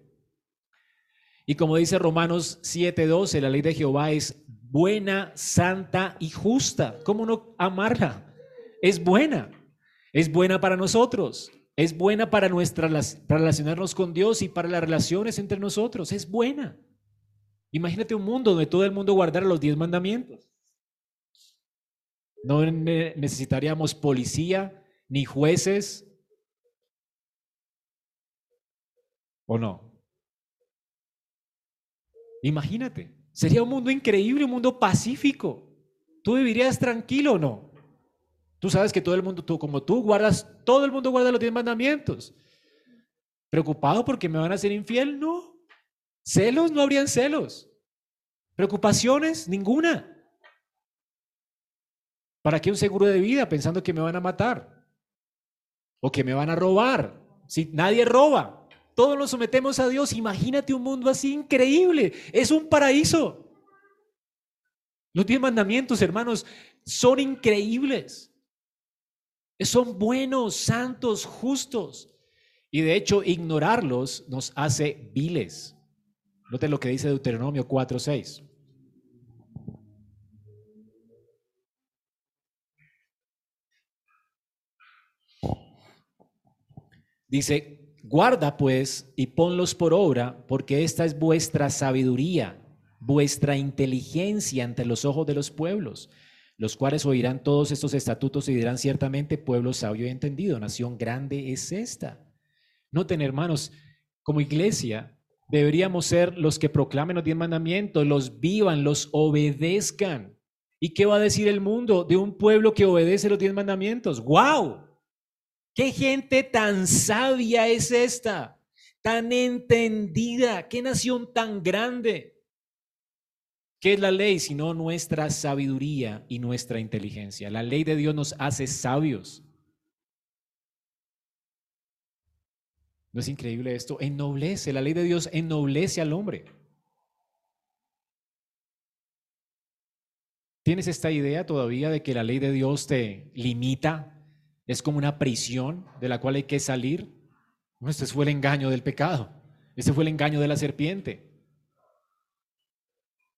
Y como dice Romanos 7.12, la ley de Jehová es buena, santa y justa. ¿Cómo no amarla? Es buena. Es buena para nosotros. Es buena para, nuestra, para relacionarnos con Dios y para las relaciones entre nosotros. Es buena. Imagínate un mundo donde todo el mundo guardara los diez mandamientos. No necesitaríamos policía ni jueces. ¿O no? Imagínate. Sería un mundo increíble, un mundo pacífico. ¿Tú vivirías tranquilo o no? Tú sabes que todo el mundo, tú, como tú guardas, todo el mundo guarda los diez mandamientos. ¿Preocupado porque me van a hacer infiel? No. ¿Celos? No habrían celos. ¿Preocupaciones? Ninguna. ¿Para qué un seguro de vida pensando que me van a matar? O que me van a robar. Si nadie roba, todos nos sometemos a Dios. Imagínate un mundo así increíble. Es un paraíso. Los diez mandamientos, hermanos, son increíbles. Son buenos, santos, justos. Y de hecho, ignorarlos nos hace viles. Note lo que dice Deuteronomio 4:6. Dice, guarda pues y ponlos por obra, porque esta es vuestra sabiduría, vuestra inteligencia ante los ojos de los pueblos, los cuales oirán todos estos estatutos y dirán ciertamente, pueblo sabio y entendido, nación grande es esta. Noten, hermanos, como iglesia deberíamos ser los que proclamen los diez mandamientos, los vivan, los obedezcan. ¿Y qué va a decir el mundo de un pueblo que obedece los diez mandamientos? ¡Wow! ¿Qué gente tan sabia es esta? Tan entendida. ¿Qué nación tan grande? ¿Qué es la ley sino nuestra sabiduría y nuestra inteligencia? La ley de Dios nos hace sabios. ¿No es increíble esto? Ennoblece, la ley de Dios ennoblece al hombre. ¿Tienes esta idea todavía de que la ley de Dios te limita es como una prisión de la cual hay que salir. este fue el engaño del pecado. Este fue el engaño de la serpiente.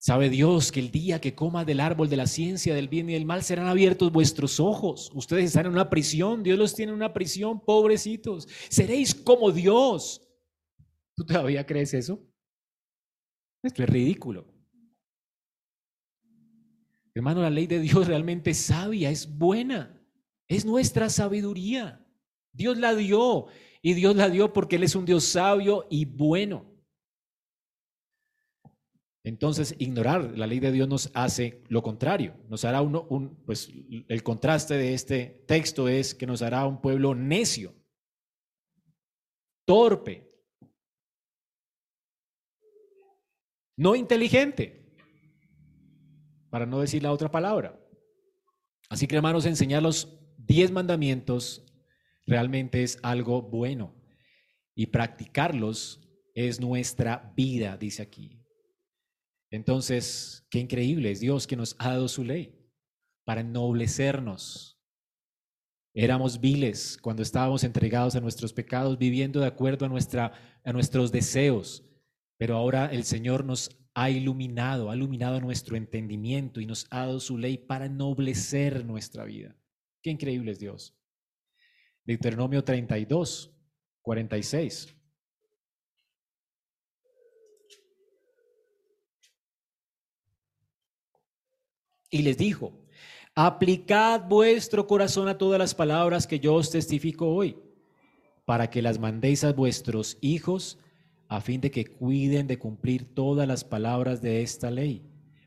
Sabe Dios que el día que coma del árbol de la ciencia del bien y del mal serán abiertos vuestros ojos. Ustedes están en una prisión. Dios los tiene en una prisión, pobrecitos. Seréis como Dios. ¿Tú todavía crees eso? Esto es ridículo. Hermano, la ley de Dios realmente es sabia, es buena. Es nuestra sabiduría. Dios la dio y Dios la dio porque Él es un Dios sabio y bueno. Entonces, ignorar la ley de Dios nos hace lo contrario. Nos hará uno, un, pues el contraste de este texto es que nos hará un pueblo necio, torpe, no inteligente, para no decir la otra palabra. Así que, hermanos, enseñarlos diez mandamientos realmente es algo bueno y practicarlos es nuestra vida, dice aquí. Entonces, qué increíble es Dios que nos ha dado su ley para ennoblecernos. Éramos viles cuando estábamos entregados a nuestros pecados, viviendo de acuerdo a, nuestra, a nuestros deseos, pero ahora el Señor nos ha iluminado, ha iluminado nuestro entendimiento y nos ha dado su ley para ennoblecer nuestra vida. Qué increíble es Dios. Deuteronomio 32, 46. Y les dijo, aplicad vuestro corazón a todas las palabras que yo os testifico hoy, para que las mandéis a vuestros hijos, a fin de que cuiden de cumplir todas las palabras de esta ley,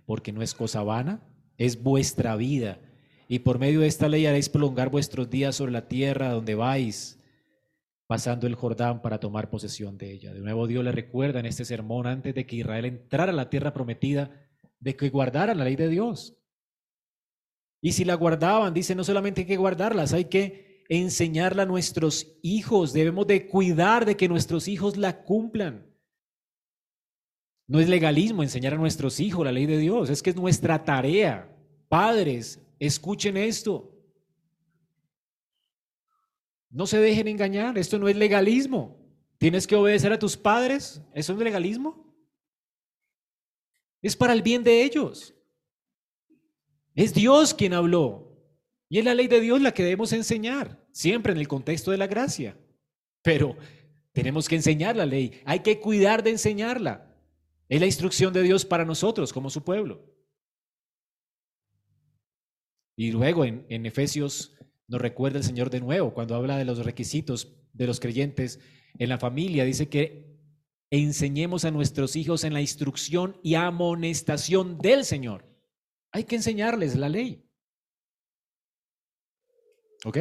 porque no es cosa vana, es vuestra vida y por medio de esta ley haréis prolongar vuestros días sobre la tierra donde vais, pasando el Jordán para tomar posesión de ella. De nuevo Dios le recuerda en este sermón, antes de que Israel entrara a la tierra prometida, de que guardaran la ley de Dios. Y si la guardaban, dice, no solamente hay que guardarlas, hay que enseñarla a nuestros hijos. Debemos de cuidar de que nuestros hijos la cumplan. No es legalismo enseñar a nuestros hijos la ley de Dios, es que es nuestra tarea. Padres, Escuchen esto. No se dejen engañar, esto no es legalismo. ¿Tienes que obedecer a tus padres? ¿Eso es legalismo? Es para el bien de ellos. Es Dios quien habló. Y es la ley de Dios la que debemos enseñar, siempre en el contexto de la gracia. Pero tenemos que enseñar la ley, hay que cuidar de enseñarla. Es la instrucción de Dios para nosotros como su pueblo. Y luego en, Efesios nos recuerda el Señor de nuevo, cuando habla de los requisitos de los creyentes en la familia, dice que enseñemos a nuestros hijos en la instrucción y amonestación del Señor. Hay que enseñarles la ley. ¿Ok?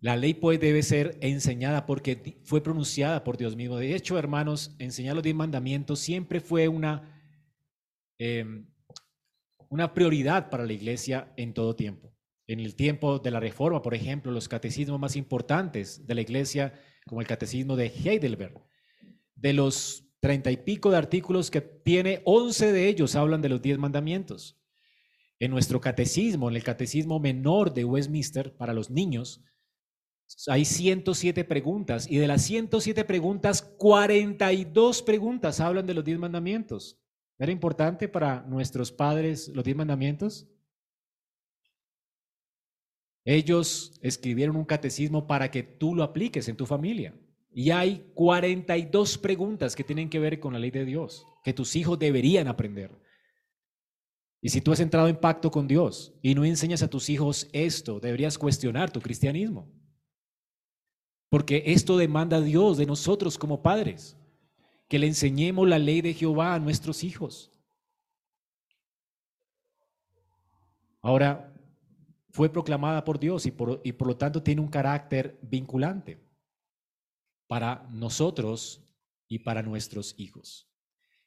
La ley pues debe ser enseñada porque fue pronunciada por Dios mismo. De hecho, hermanos, enseñar los diez mandamientos siempre fue una, em, una prioridad para la iglesia en todo tiempo. En el tiempo de la Reforma, por ejemplo, los catecismos más importantes de la iglesia, como el catecismo de Heidelberg, de los treinta y pico de artículos que tiene, once de ellos hablan de los diez mandamientos. En nuestro catecismo, en el catecismo menor de Westminster para los niños, hay 107 preguntas y de las 107 preguntas, 42 preguntas hablan de los diez mandamientos. ¿Era importante para nuestros padres los diez mandamientos? Ellos escribieron un catecismo para que tú lo apliques en tu familia. Y hay 42 preguntas que tienen que ver con la ley de Dios, que tus hijos deberían aprender. Y si tú has entrado en pacto con Dios y no enseñas a tus hijos esto, deberías cuestionar tu cristianismo. Porque esto demanda Dios de nosotros como padres, que le enseñemos la ley de Jehová a nuestros hijos. Ahora, fue proclamada por Dios y por, y por lo tanto tiene un carácter vinculante para nosotros y para nuestros hijos.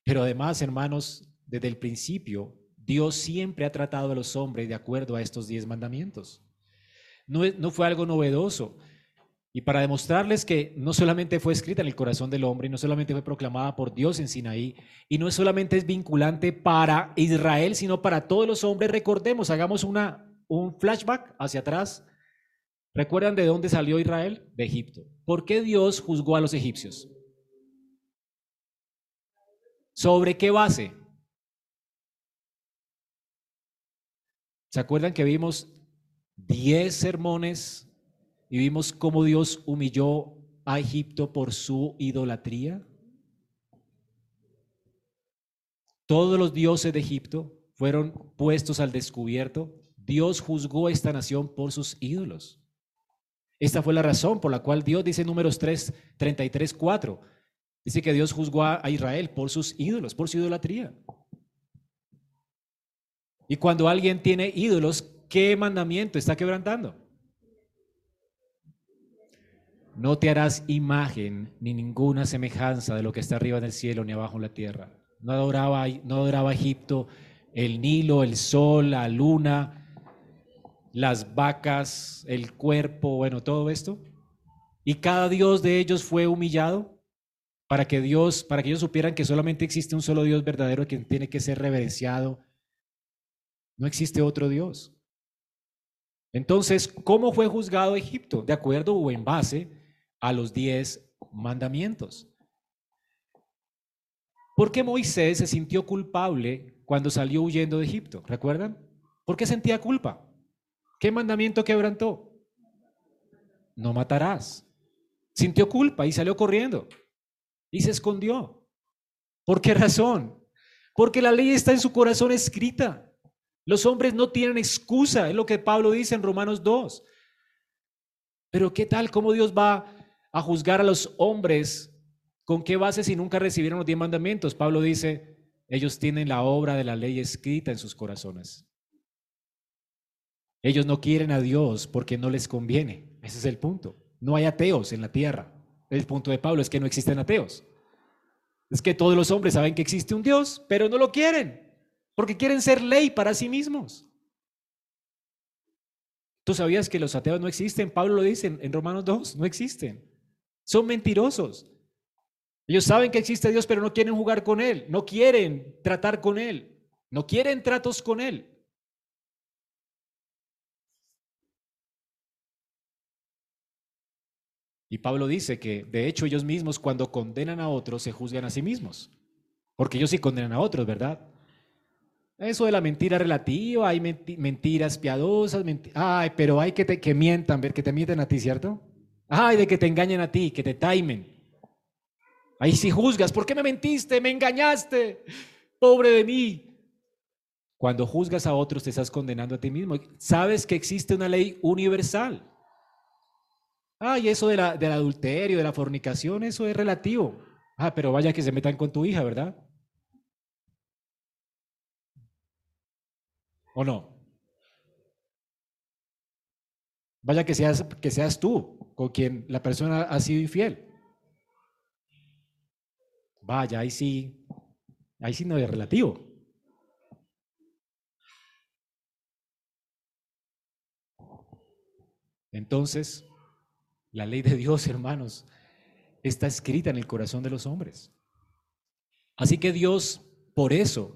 Pero además, hermanos, desde el principio, Dios siempre ha tratado a los hombres de acuerdo a estos diez mandamientos. No, fue algo novedoso. Y para demostrarles que no solamente fue escrita en el corazón del hombre, no solamente fue proclamada por Dios en Sinaí, y no solamente es vinculante para Israel, sino para todos los hombres, recordemos, hagamos un flashback hacia atrás. ¿Recuerdan de dónde salió Israel? De Egipto. ¿Por qué Dios juzgó a los egipcios? ¿Sobre qué base? ¿Se acuerdan que vimos diez sermones y vimos cómo Dios humilló a Egipto por su idolatría. Todos los dioses de Egipto fueron puestos al descubierto. Dios juzgó a esta nación por sus ídolos. Esta fue la razón por la cual Dios dice en números 3, 33, 4. Dice que Dios juzgó a Israel por sus ídolos, por su idolatría. Y cuando alguien tiene ídolos, ¿qué mandamiento está quebrantando? No te harás imagen ni ninguna semejanza de lo que está arriba en el cielo ni abajo en la tierra. No adoraba, no adoraba Egipto el Nilo, el sol, la luna, las vacas, el cuerpo, bueno, todo esto. Y cada dios de ellos fue humillado para que Dios, para que ellos supieran que solamente existe un solo Dios verdadero que tiene que ser reverenciado. No existe otro Dios. Entonces, ¿cómo fue juzgado Egipto? De acuerdo o en base a los diez mandamientos. ¿Por qué Moisés se sintió culpable cuando salió huyendo de Egipto? ¿Recuerdan? ¿Por qué sentía culpa? ¿Qué mandamiento quebrantó? No matarás. Sintió culpa y salió corriendo y se escondió. ¿Por qué razón? Porque la ley está en su corazón escrita. Los hombres no tienen excusa, es lo que Pablo dice en Romanos 2. Pero ¿qué tal? ¿Cómo Dios va a juzgar a los hombres con qué base si nunca recibieron los diez mandamientos. Pablo dice, ellos tienen la obra de la ley escrita en sus corazones. Ellos no quieren a Dios porque no les conviene. Ese es el punto. No hay ateos en la tierra. El punto de Pablo es que no existen ateos. Es que todos los hombres saben que existe un Dios, pero no lo quieren, porque quieren ser ley para sí mismos. ¿Tú sabías que los ateos no existen? Pablo lo dice en, Romanos 2, no existen. Son mentirosos. Ellos saben que existe Dios, pero no quieren jugar con Él, no quieren tratar con Él, no quieren tratos con Él. Y Pablo dice que, de hecho, ellos mismos cuando condenan a otros se juzgan a sí mismos, porque ellos sí condenan a otros, ¿verdad? Eso de la mentira relativa, hay mentiras piadosas, ay, pero hay que, que mientan, ver que te mienten a ti, ¿cierto? Ay, de que te engañen a ti, que te timen. Ahí sí juzgas, ¿por qué me mentiste? Me engañaste. Pobre de mí. Cuando juzgas a otros te estás condenando a ti mismo. Sabes que existe una ley universal. Ah, eso de la, del adulterio, de la fornicación, eso es relativo. Ah, pero vaya que se metan con tu hija, ¿verdad? ¿O no? Vaya que seas, que seas tú con quien la persona ha sido infiel. Vaya, ahí sí, ahí sí no es relativo. Entonces, la ley de Dios, hermanos, está escrita en el corazón de los hombres. Así que Dios, por eso,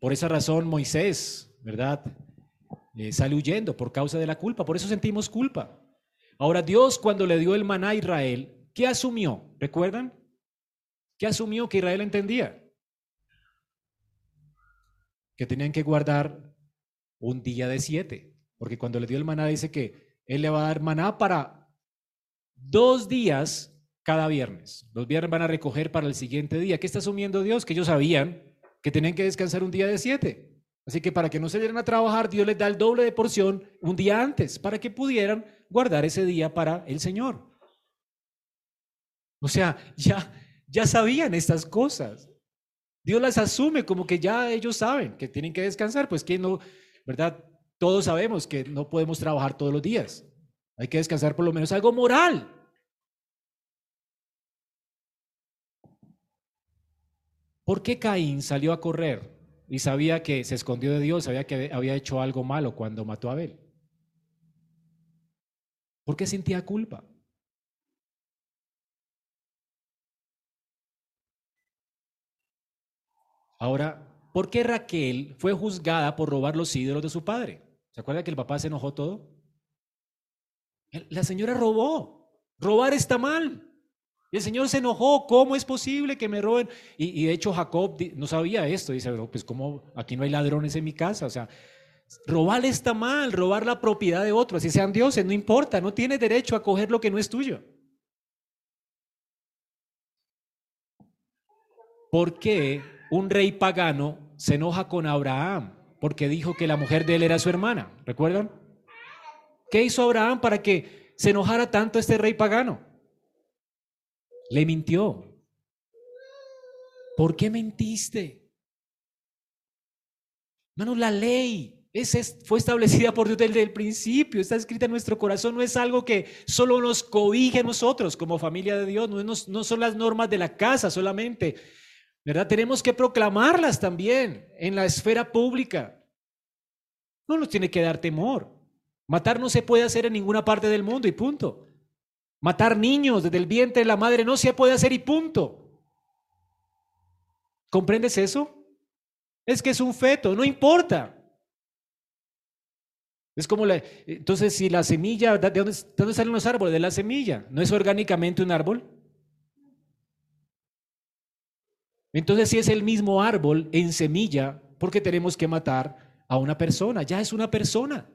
por esa razón Moisés, ¿verdad? Eh, sale huyendo por causa de la culpa, por eso sentimos culpa. Ahora Dios cuando le dio el maná a Israel, ¿qué asumió? ¿Recuerdan? ¿Qué asumió que Israel entendía? Que tenían que guardar un día de siete, porque cuando le dio el maná dice que Él le va a dar maná para dos días cada viernes. Los viernes van a recoger para el siguiente día. ¿Qué está asumiendo Dios? Que ellos sabían que tenían que descansar un día de siete. Así que para que no se dieran a trabajar, Dios les da el doble de porción un día antes, para que pudieran guardar ese día para el Señor. O sea, ya, ya sabían estas cosas. Dios las asume como que ya ellos saben que tienen que descansar, pues que no, ¿verdad? Todos sabemos que no podemos trabajar todos los días. Hay que descansar por lo menos algo moral. ¿Por qué Caín salió a correr y sabía que se escondió de Dios, sabía que había hecho algo malo cuando mató a Abel? ¿Por qué sentía culpa? Ahora, ¿por qué Raquel fue juzgada por robar los ídolos de su padre? ¿Se acuerda que el papá se enojó todo? La señora robó. Robar está mal. El Señor se enojó, ¿cómo es posible que me roben? Y, de hecho Jacob no sabía esto, dice, pues como aquí no hay ladrones en mi casa, o sea, robar está mal, robar la propiedad de otros, si sean dioses, no importa, no tienes derecho a coger lo que no es tuyo. ¿Por qué un rey pagano se enoja con Abraham? Porque dijo que la mujer de él era su hermana, ¿recuerdan? ¿Qué hizo Abraham para que se enojara tanto este rey pagano? Le mintió. ¿Por qué mentiste? Hermano, la ley fue establecida por Dios desde el principio, está escrita en nuestro corazón, no es algo que solo nos cobije nosotros como familia de Dios, no, no son las normas de la casa solamente, ¿verdad? Tenemos que proclamarlas también en la esfera pública. No nos tiene que dar temor. Matar no se puede hacer en ninguna parte del mundo y punto. Matar niños desde el vientre de la madre no se puede hacer y punto. ¿Comprendes eso? Es que es un feto, no importa. Es como la, entonces si la semilla, ¿de dónde, ¿de dónde salen los árboles? De la semilla. ¿No es orgánicamente un árbol? Entonces si es el mismo árbol en semilla, ¿por qué tenemos que matar a una persona? Ya es una persona.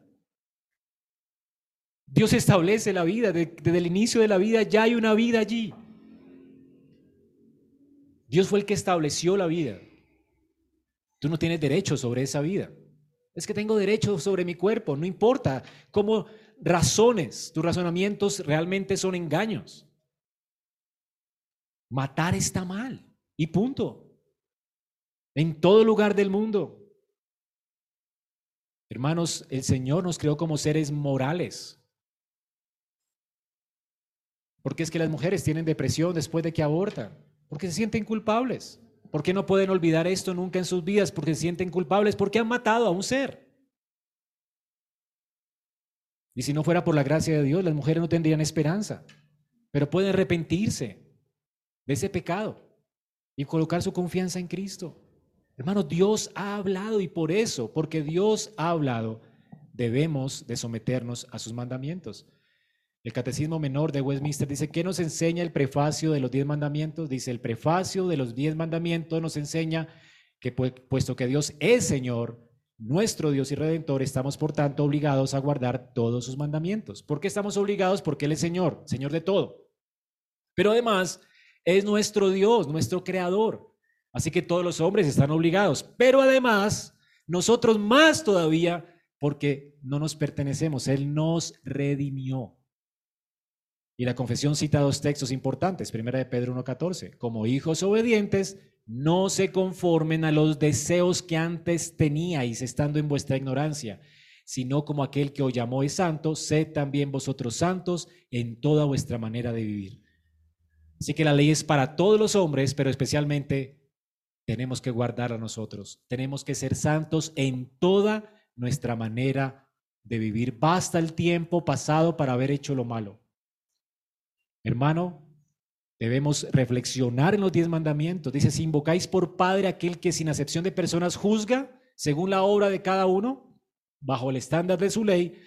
Dios establece la vida, desde el inicio de la vida ya hay una vida allí. Dios fue el que estableció la vida. Tú no tienes derecho sobre esa vida. Es que tengo derecho sobre mi cuerpo, no importa cómo razones, tus razonamientos realmente son engaños. Matar está mal y punto. En todo lugar del mundo. Hermanos, el Señor nos creó como seres morales. ¿Por qué es que las mujeres tienen depresión después de que abortan? Porque se sienten culpables. ¿Por qué no pueden olvidar esto nunca en sus vidas? Porque se sienten culpables, porque han matado a un ser. Y si no fuera por la gracia de Dios, las mujeres no tendrían esperanza. Pero pueden arrepentirse de ese pecado y colocar su confianza en Cristo. Hermano, Dios ha hablado y por eso, porque Dios ha hablado, debemos de someternos a sus mandamientos. El Catecismo Menor de Westminster dice, ¿qué nos enseña el prefacio de los diez mandamientos? Dice, el prefacio de los diez mandamientos nos enseña que puesto que Dios es Señor, nuestro Dios y Redentor, estamos por tanto obligados a guardar todos sus mandamientos. ¿Por qué estamos obligados? Porque Él es Señor, Señor de todo. Pero además es nuestro Dios, nuestro Creador. Así que todos los hombres están obligados. Pero además, nosotros más todavía, porque no nos pertenecemos. Él nos redimió. Y la confesión cita dos textos importantes, primera de Pedro 1.14, como hijos obedientes, no se conformen a los deseos que antes teníais estando en vuestra ignorancia, sino como aquel que os llamó es santo, sed también vosotros santos en toda vuestra manera de vivir. Así que la ley es para todos los hombres, pero especialmente tenemos que guardar a nosotros. Tenemos que ser santos en toda nuestra manera de vivir. Basta el tiempo pasado para haber hecho lo malo. Hermano, debemos reflexionar en los diez mandamientos. Dice, si invocáis por Padre aquel que sin acepción de personas juzga, según la obra de cada uno, bajo el estándar de su ley,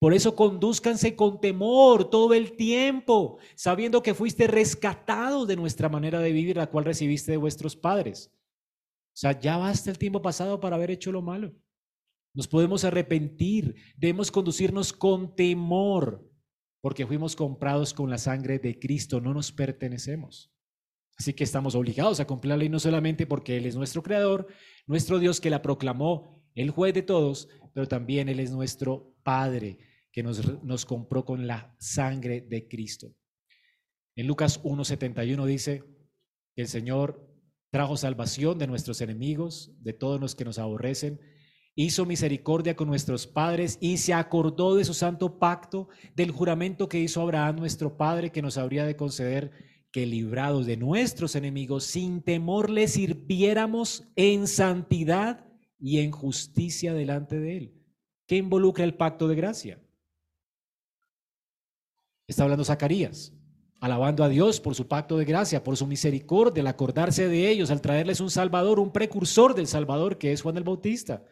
por eso conduzcanse con temor todo el tiempo, sabiendo que fuiste rescatado de nuestra manera de vivir, la cual recibiste de vuestros padres. O sea, ya basta el tiempo pasado para haber hecho lo malo. Nos podemos arrepentir, debemos conducirnos con temor, porque fuimos comprados con la sangre de Cristo, no nos pertenecemos. Así que estamos obligados a cumplir la no solamente porque Él es nuestro creador, nuestro Dios que la proclamó, el juez de todos, pero también Él es nuestro Padre que nos, nos compró con la sangre de Cristo. En Lucas 1.71 dice que el Señor trajo salvación de nuestros enemigos, de todos los que nos aborrecen, hizo misericordia con nuestros padres y se acordó de su santo pacto, del juramento que hizo Abraham nuestro Padre, que nos habría de conceder que librados de nuestros enemigos, sin temor le sirviéramos en santidad y en justicia delante de Él. ¿Qué involucra el pacto de gracia? Está hablando Zacarías, alabando a Dios por su pacto de gracia, por su misericordia, al acordarse de ellos, al traerles un Salvador, un precursor del Salvador, que es Juan el Bautista.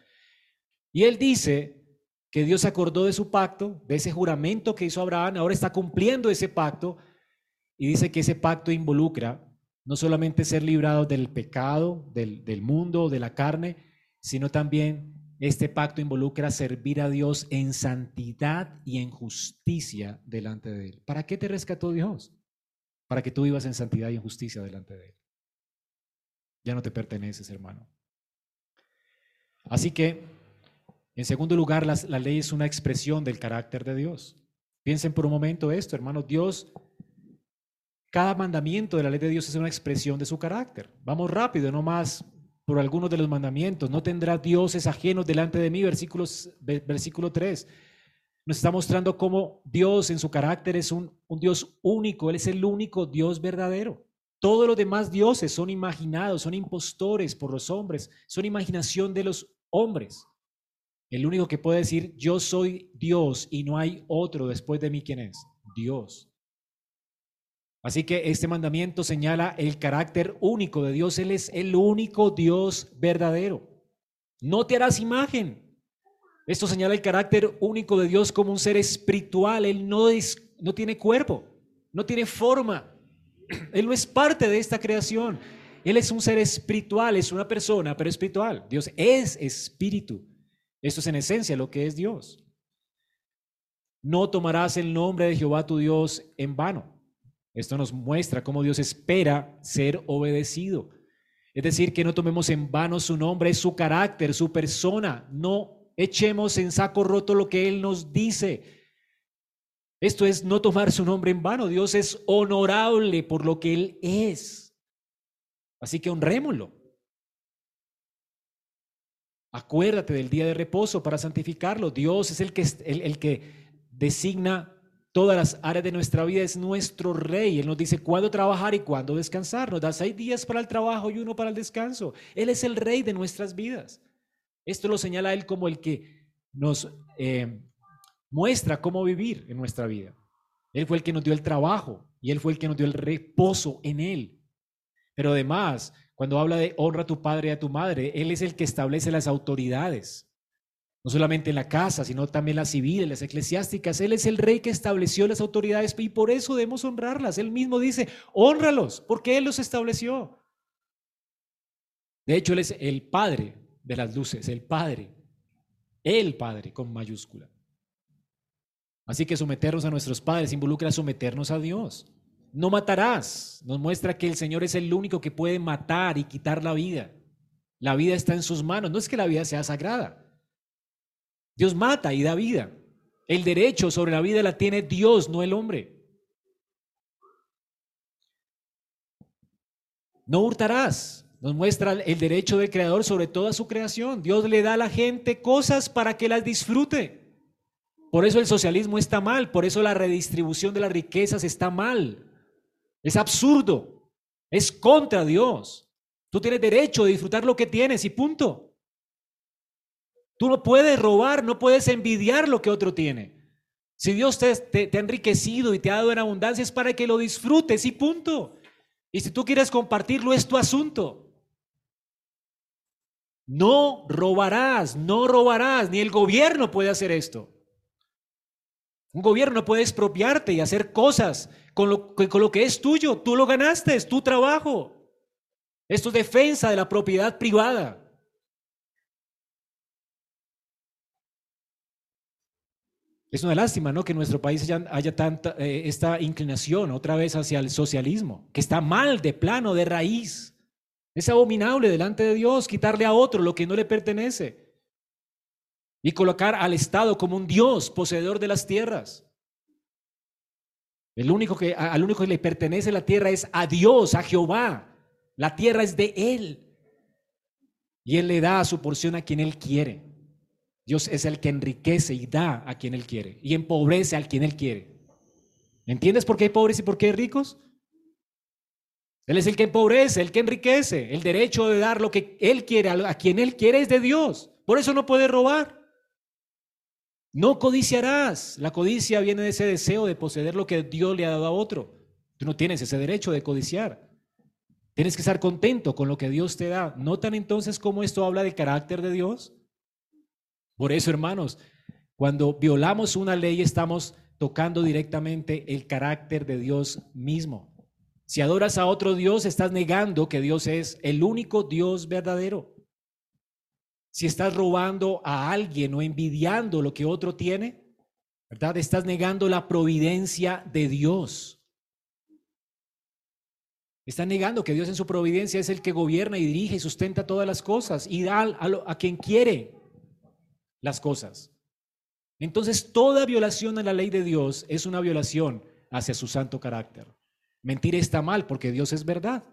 Y él dice que Dios acordó de su pacto, de ese juramento que hizo Abraham, ahora está cumpliendo ese pacto, y dice que ese pacto involucra no solamente ser librados del pecado, del, del mundo, de la carne, sino también este pacto involucra servir a Dios en santidad y en justicia delante de Él. ¿Para qué te rescató Dios? Para que tú vivas en santidad y en justicia delante de Él. Ya no te perteneces, hermano. Así que, en segundo lugar, la, ley es una expresión del carácter de Dios. Piensen por un momento esto, hermano. Dios, cada mandamiento de la ley de Dios es una expresión de su carácter. Vamos rápido, no más por algunos de los mandamientos. No tendrá dioses ajenos delante de mí, versículos, versículo 3. Nos está mostrando cómo Dios en su carácter es un, un Dios único, Él es el único Dios verdadero. Todos los demás dioses son imaginados, son impostores por los hombres, son imaginación de los hombres. El único que puede decir, yo soy Dios y no hay otro después de mí, ¿quién es? Dios. Así que este mandamiento señala el carácter único de Dios. Él es el único Dios verdadero. No te harás imagen. Esto señala el carácter único de Dios como un ser espiritual. Él no, es, no tiene cuerpo, no tiene forma. Él no es parte de esta creación. Él es un ser espiritual, es una persona, pero espiritual. Dios es espíritu. Esto es en esencia lo que es Dios. No tomarás el nombre de Jehová tu Dios en vano. Esto nos muestra cómo Dios espera ser obedecido. Es decir, que no tomemos en vano su nombre, su carácter, su persona. No echemos en saco roto lo que Él nos dice. Esto es no tomar su nombre en vano. Dios es honorable por lo que Él es. Así que honrémoslo. Acuérdate del día de reposo para santificarlo. Dios es el que, el, el que designa todas las áreas de nuestra vida es nuestro rey. Él nos dice cuándo trabajar y cuándo descansar. Nos da seis días para el trabajo y uno para el descanso. Él es el rey de nuestras vidas. Esto lo señala Él como el que nos eh, muestra cómo vivir en nuestra vida. Él fue el que nos dio el trabajo y Él fue el que nos dio el reposo en Él. Pero además, cuando habla de honra a tu padre y a tu madre, Él es el que establece las autoridades no solamente en la casa, sino también las civiles, las eclesiásticas. Él es el rey que estableció las autoridades y por eso debemos honrarlas. Él mismo dice, honralos, porque Él los estableció. De hecho, Él es el Padre de las luces, el Padre, el Padre con mayúscula. Así que someternos a nuestros padres involucra someternos a Dios. No matarás. Nos muestra que el Señor es el único que puede matar y quitar la vida. La vida está en sus manos. No es que la vida sea sagrada. Dios mata y da vida. El derecho sobre la vida la tiene Dios, no el hombre. No hurtarás. Nos muestra el derecho del creador sobre toda su creación. Dios le da a la gente cosas para que las disfrute. Por eso el socialismo está mal, por eso la redistribución de las riquezas está mal. Es absurdo, es contra Dios. Tú tienes derecho de disfrutar lo que tienes y punto. Tú no puedes robar, no puedes envidiar lo que otro tiene. Si Dios te, te, ha enriquecido y te ha dado en abundancia es para que lo disfrutes y punto. Y si tú quieres compartirlo es tu asunto. No robarás, no robarás, ni el gobierno puede hacer esto. Un gobierno puede expropiarte y hacer cosas con lo, con lo que es tuyo. Tú lo ganaste, es tu trabajo. Esto es defensa de la propiedad privada. Es una lástima, ¿no? Que en nuestro país haya, tanta eh, esta inclinación otra vez hacia el socialismo, que está mal de plano, de raíz. Es abominable delante de Dios quitarle a otro lo que no le pertenece y colocar al Estado como un Dios poseedor de las tierras. El único que, al único que le pertenece la tierra es a Dios, a Jehová. La tierra es de Él. Y Él le da su porción a quien Él quiere. Dios es el que enriquece y da a quien Él quiere y empobrece a quien Él quiere. ¿Entiendes por qué hay pobres y por qué hay ricos? Él es el que empobrece, el que enriquece. El derecho de dar lo que Él quiere a quien Él quiere es de Dios. Por eso no puede robar. No codiciarás. La codicia viene de ese deseo de poseer lo que Dios le ha dado a otro. Tú no tienes ese derecho de codiciar. Tienes que estar contento con lo que Dios te da. ¿Notan entonces cómo esto habla del carácter de Dios? Por eso, hermanos, cuando violamos una ley estamos tocando directamente el carácter de Dios mismo. Si adoras a otro Dios, estás negando que Dios es el único Dios verdadero. Si estás robando a alguien o envidiando lo que otro tiene, ¿verdad? Estás negando la providencia de Dios. Estás negando que Dios en su providencia es el que gobierna y dirige y sustenta todas las cosas y da a, quien quiere las cosas. Entonces, toda violación a la ley de Dios es una violación hacia su santo carácter. Mentir está mal porque Dios es verdad.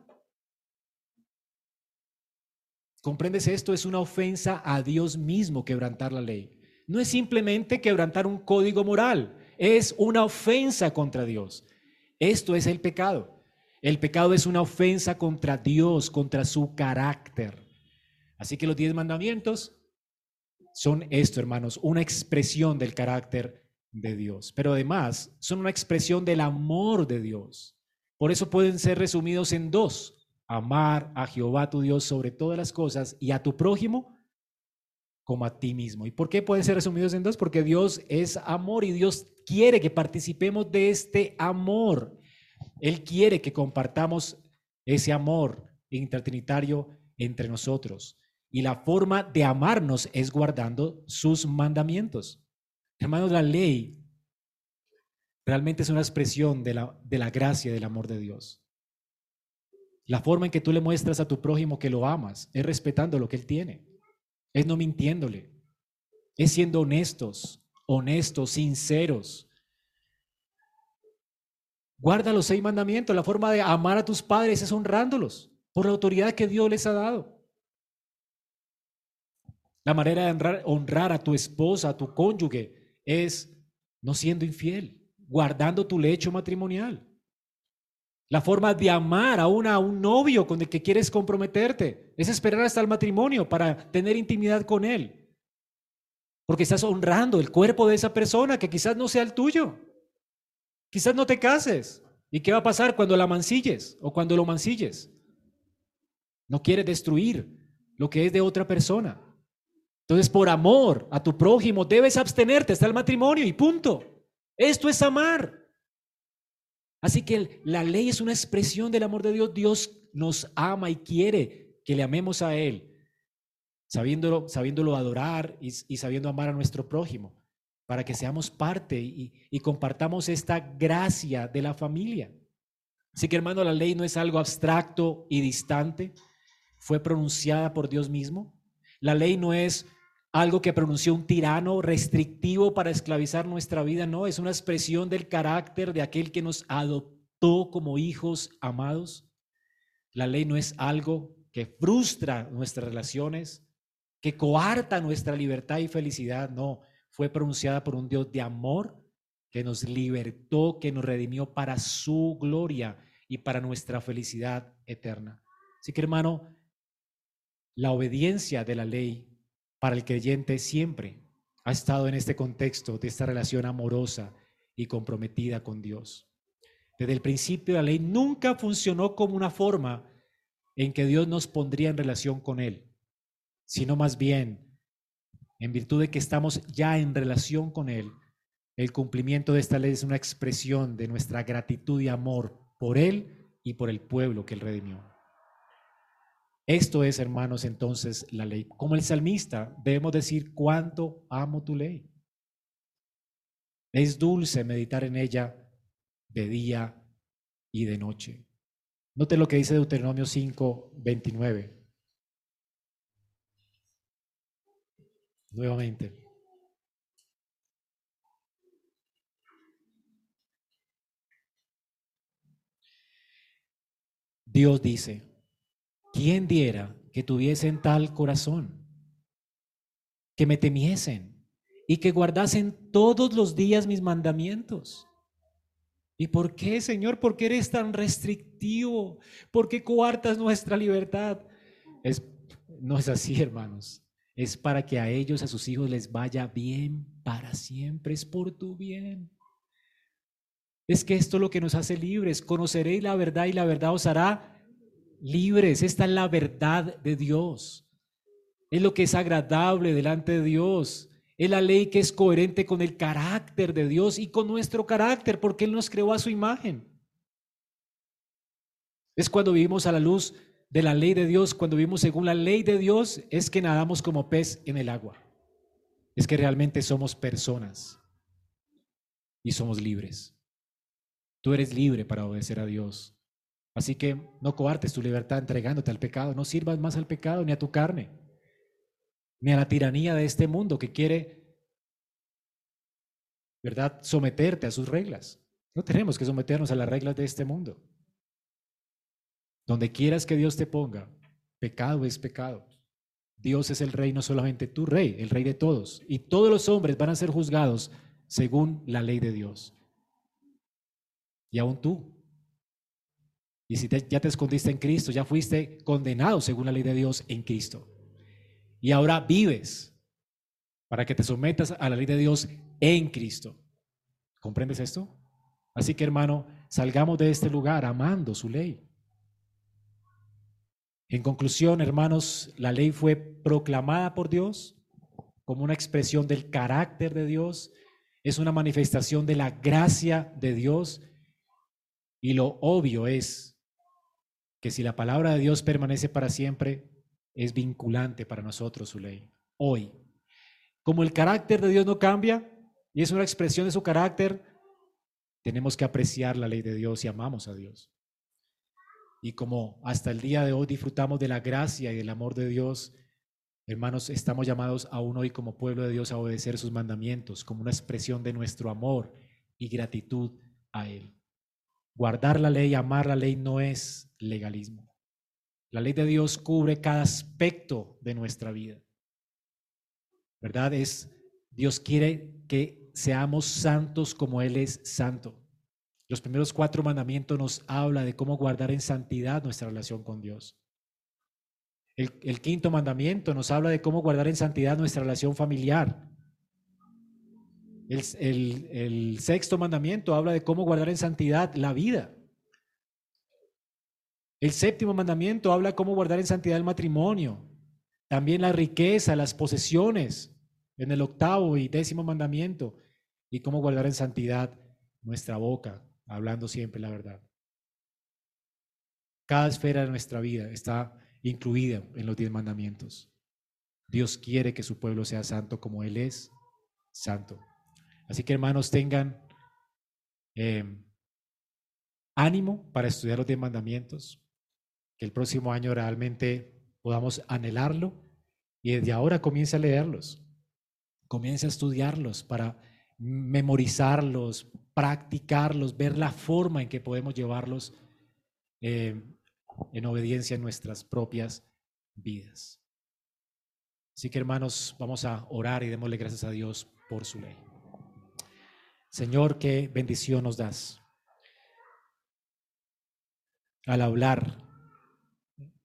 ¿Comprendes esto? Es una ofensa a Dios mismo quebrantar la ley. No es simplemente quebrantar un código moral, es una ofensa contra Dios. Esto es el pecado. El pecado es una ofensa contra Dios, contra su carácter. Así que los diez mandamientos son esto, hermanos, una expresión del carácter de Dios, pero además son una expresión del amor de Dios. Por eso pueden ser resumidos en dos, amar a Jehová tu Dios sobre todas las cosas y a tu prójimo como a ti mismo. ¿Y por qué pueden ser resumidos en dos? Porque Dios es amor y Dios quiere que participemos de este amor. Él quiere que compartamos ese amor intratrinitario entre nosotros. Y la forma de amarnos es guardando sus mandamientos. Hermanos, la ley realmente es una expresión de la, de la gracia del amor de Dios. La forma en que tú le muestras a tu prójimo que lo amas es respetando lo que él tiene, es no mintiéndole, es siendo honestos, honestos, sinceros. Guarda los seis mandamientos. La forma de amar a tus padres es honrándolos por la autoridad que Dios les ha dado. La manera de honrar, a tu esposa, a tu cónyuge, es no siendo infiel, guardando tu lecho matrimonial. La forma de amar a, una, a un novio con el que quieres comprometerte es esperar hasta el matrimonio para tener intimidad con él. Porque estás honrando el cuerpo de esa persona que quizás no sea el tuyo. Quizás no te cases. ¿Y qué va a pasar cuando la mancilles o cuando lo mancilles? No quieres destruir lo que es de otra persona. Entonces, por amor a tu prójimo, debes abstenerte hasta el matrimonio y punto. Esto es amar. Así que la ley es una expresión del amor de Dios. Dios nos ama y quiere que le amemos a Él, sabiéndolo, sabiéndolo adorar y, sabiendo amar a nuestro prójimo, para que seamos parte y, y compartamos esta gracia de la familia. Así que hermano, la ley no es algo abstracto y distante, fue pronunciada por Dios mismo. La ley no es algo que pronunció un tirano restrictivo para esclavizar nuestra vida, no, es una expresión del carácter de aquel que nos adoptó como hijos amados. La ley no es algo que frustra nuestras relaciones, que coarta nuestra libertad y felicidad, no, fue pronunciada por un Dios de amor que nos libertó, que nos redimió para su gloria y para nuestra felicidad eterna. Así que hermano, la obediencia de la ley para el creyente siempre ha estado en este contexto de esta relación amorosa y comprometida con Dios. Desde el principio la ley nunca funcionó como una forma en que Dios nos pondría en relación con Él, sino más bien, en virtud de que estamos ya en relación con Él, el cumplimiento de esta ley es una expresión de nuestra gratitud y amor por Él y por el pueblo que Él redimió. Esto es, hermanos, entonces la ley. Como el salmista, debemos decir cuánto amo tu ley. Es dulce meditar en ella de día y de noche. Note lo que dice Deuteronomio 5, 29. Nuevamente. Dios dice, ¿quién diera que tuviesen tal corazón? Que me temiesen y que guardasen todos los días mis mandamientos. ¿Y por qué, Señor? ¿Por qué eres tan restrictivo? ¿Por qué coartas nuestra libertad? Es, no es así, hermanos. Es para que a ellos, a sus hijos, les vaya bien para siempre. Es por tu bien. Es que esto es lo que nos hace libres. Conoceréis la verdad y la verdad os hará libres. Esta es la verdad de Dios. Es lo que es agradable delante de Dios. Es la ley que es coherente con el carácter de Dios y con nuestro carácter, porque Él nos creó a su imagen. Es cuando vivimos a la luz de la ley de Dios, cuando vivimos según la ley de Dios, es que nadamos como pez en el agua. Es que realmente somos personas y somos libres. Tú eres libre para obedecer a Dios. Así que no coartes tu libertad entregándote al pecado. No sirvas más al pecado ni a tu carne, ni a la tiranía de este mundo que quiere, ¿verdad?, someterte a sus reglas. No tenemos que someternos a las reglas de este mundo. Donde quieras que Dios te ponga, pecado es pecado. Dios es el rey, no solamente tu rey, el rey de todos. Y todos los hombres van a ser juzgados según la ley de Dios y aún tú. Y si ya te escondiste en Cristo, ya fuiste condenado según la ley de Dios en Cristo. Y ahora vives para que te sometas a la ley de Dios en Cristo. ¿Comprendes esto? Así que hermano, salgamos de este lugar amando su ley. En conclusión, hermanos, la ley fue proclamada por Dios como una expresión del carácter de Dios, es una manifestación de la gracia de Dios y lo obvio es que si la palabra de Dios permanece para siempre, es vinculante para nosotros su ley. Hoy, como el carácter de Dios no cambia y es una expresión de su carácter, tenemos que apreciar la ley de Dios y amamos a Dios. Y como hasta el día de hoy disfrutamos de la gracia y del amor de Dios, hermanos, estamos llamados aún hoy como pueblo de Dios a obedecer sus mandamientos como una expresión de nuestro amor y gratitud a Él. Guardar la ley, amar la ley no es legalismo. La ley de Dios cubre cada aspecto de nuestra vida. ¿Verdad? Es Dios quiere que seamos santos como Él es santo. Los primeros cuatro mandamientos nos habla de cómo guardar en santidad nuestra relación con Dios. El, el, quinto mandamiento nos habla de cómo guardar en santidad nuestra relación familiar. El, sexto mandamiento habla de cómo guardar en santidad la vida. El séptimo mandamiento habla cómo guardar en santidad el matrimonio. También la riqueza, las posesiones en el octavo y décimo mandamiento. Y cómo guardar en santidad nuestra boca, hablando siempre la verdad. Cada esfera de nuestra vida está incluida en los diez mandamientos. Dios quiere que su pueblo sea santo como Él es santo. Así que hermanos, tengan em, ánimo para estudiar los diez mandamientos, que el próximo año realmente podamos anhelarlo y desde ahora comience a leerlos, comience a estudiarlos para memorizarlos, practicarlos, ver la forma en que podemos llevarlos em, en obediencia en nuestras propias vidas. Así que hermanos, vamos a orar y démosle gracias a Dios por su ley. Señor, qué bendición nos das. Al hablar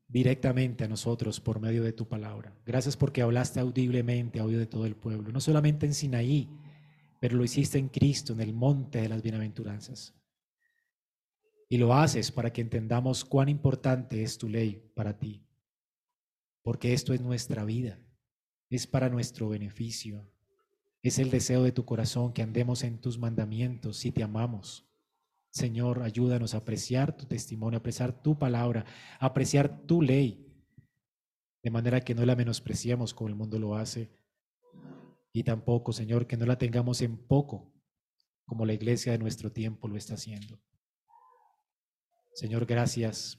directamente a nosotros por medio de tu palabra. Gracias porque hablaste audiblemente a oído de todo el pueblo, no solamente en Sinaí, pero lo hiciste en Cristo, en el monte de las bienaventuranzas. Y lo haces para que entendamos cuán importante es tu ley para ti, porque esto es nuestra vida, es para nuestro beneficio, es el deseo de tu corazón que andemos en tus mandamientos si te amamos. Señor, ayúdanos a apreciar tu testimonio, a apreciar tu palabra, a apreciar tu ley, de manera que no la menospreciemos como el mundo lo hace, y tampoco, Señor, que no la tengamos en poco, como la iglesia de nuestro tiempo lo está haciendo. Señor, gracias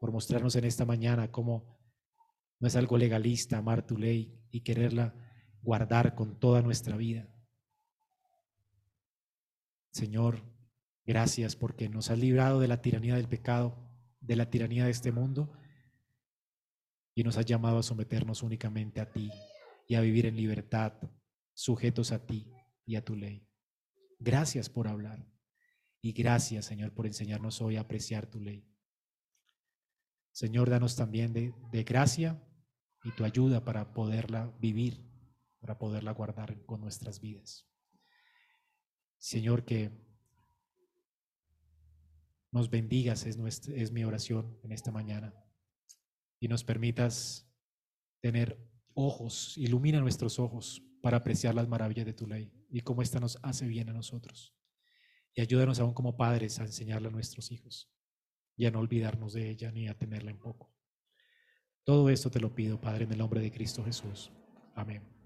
por mostrarnos en esta mañana cómo no es algo legalista amar tu ley y quererla guardar con toda nuestra vida. Señor, Gracias porque nos has librado de la tiranía del pecado, de la tiranía de este mundo y nos has llamado a someternos únicamente a ti y a vivir en libertad, sujetos a ti y a tu ley. Gracias por hablar y gracias, Señor, por enseñarnos hoy a apreciar tu ley. Señor, danos también de, de gracia y tu ayuda para poderla vivir, para poderla guardar con nuestras vidas. Señor, que nos bendigas, es, mi oración en esta mañana. Y nos permitas tener ojos, ilumina nuestros ojos para apreciar las maravillas de tu ley y cómo esta nos hace bien a nosotros. Y ayúdanos aún como padres a enseñarla a nuestros hijos y a no olvidarnos de ella ni a tenerla en poco. Todo esto te lo pido, Padre, en el nombre de Cristo Jesús. Amén.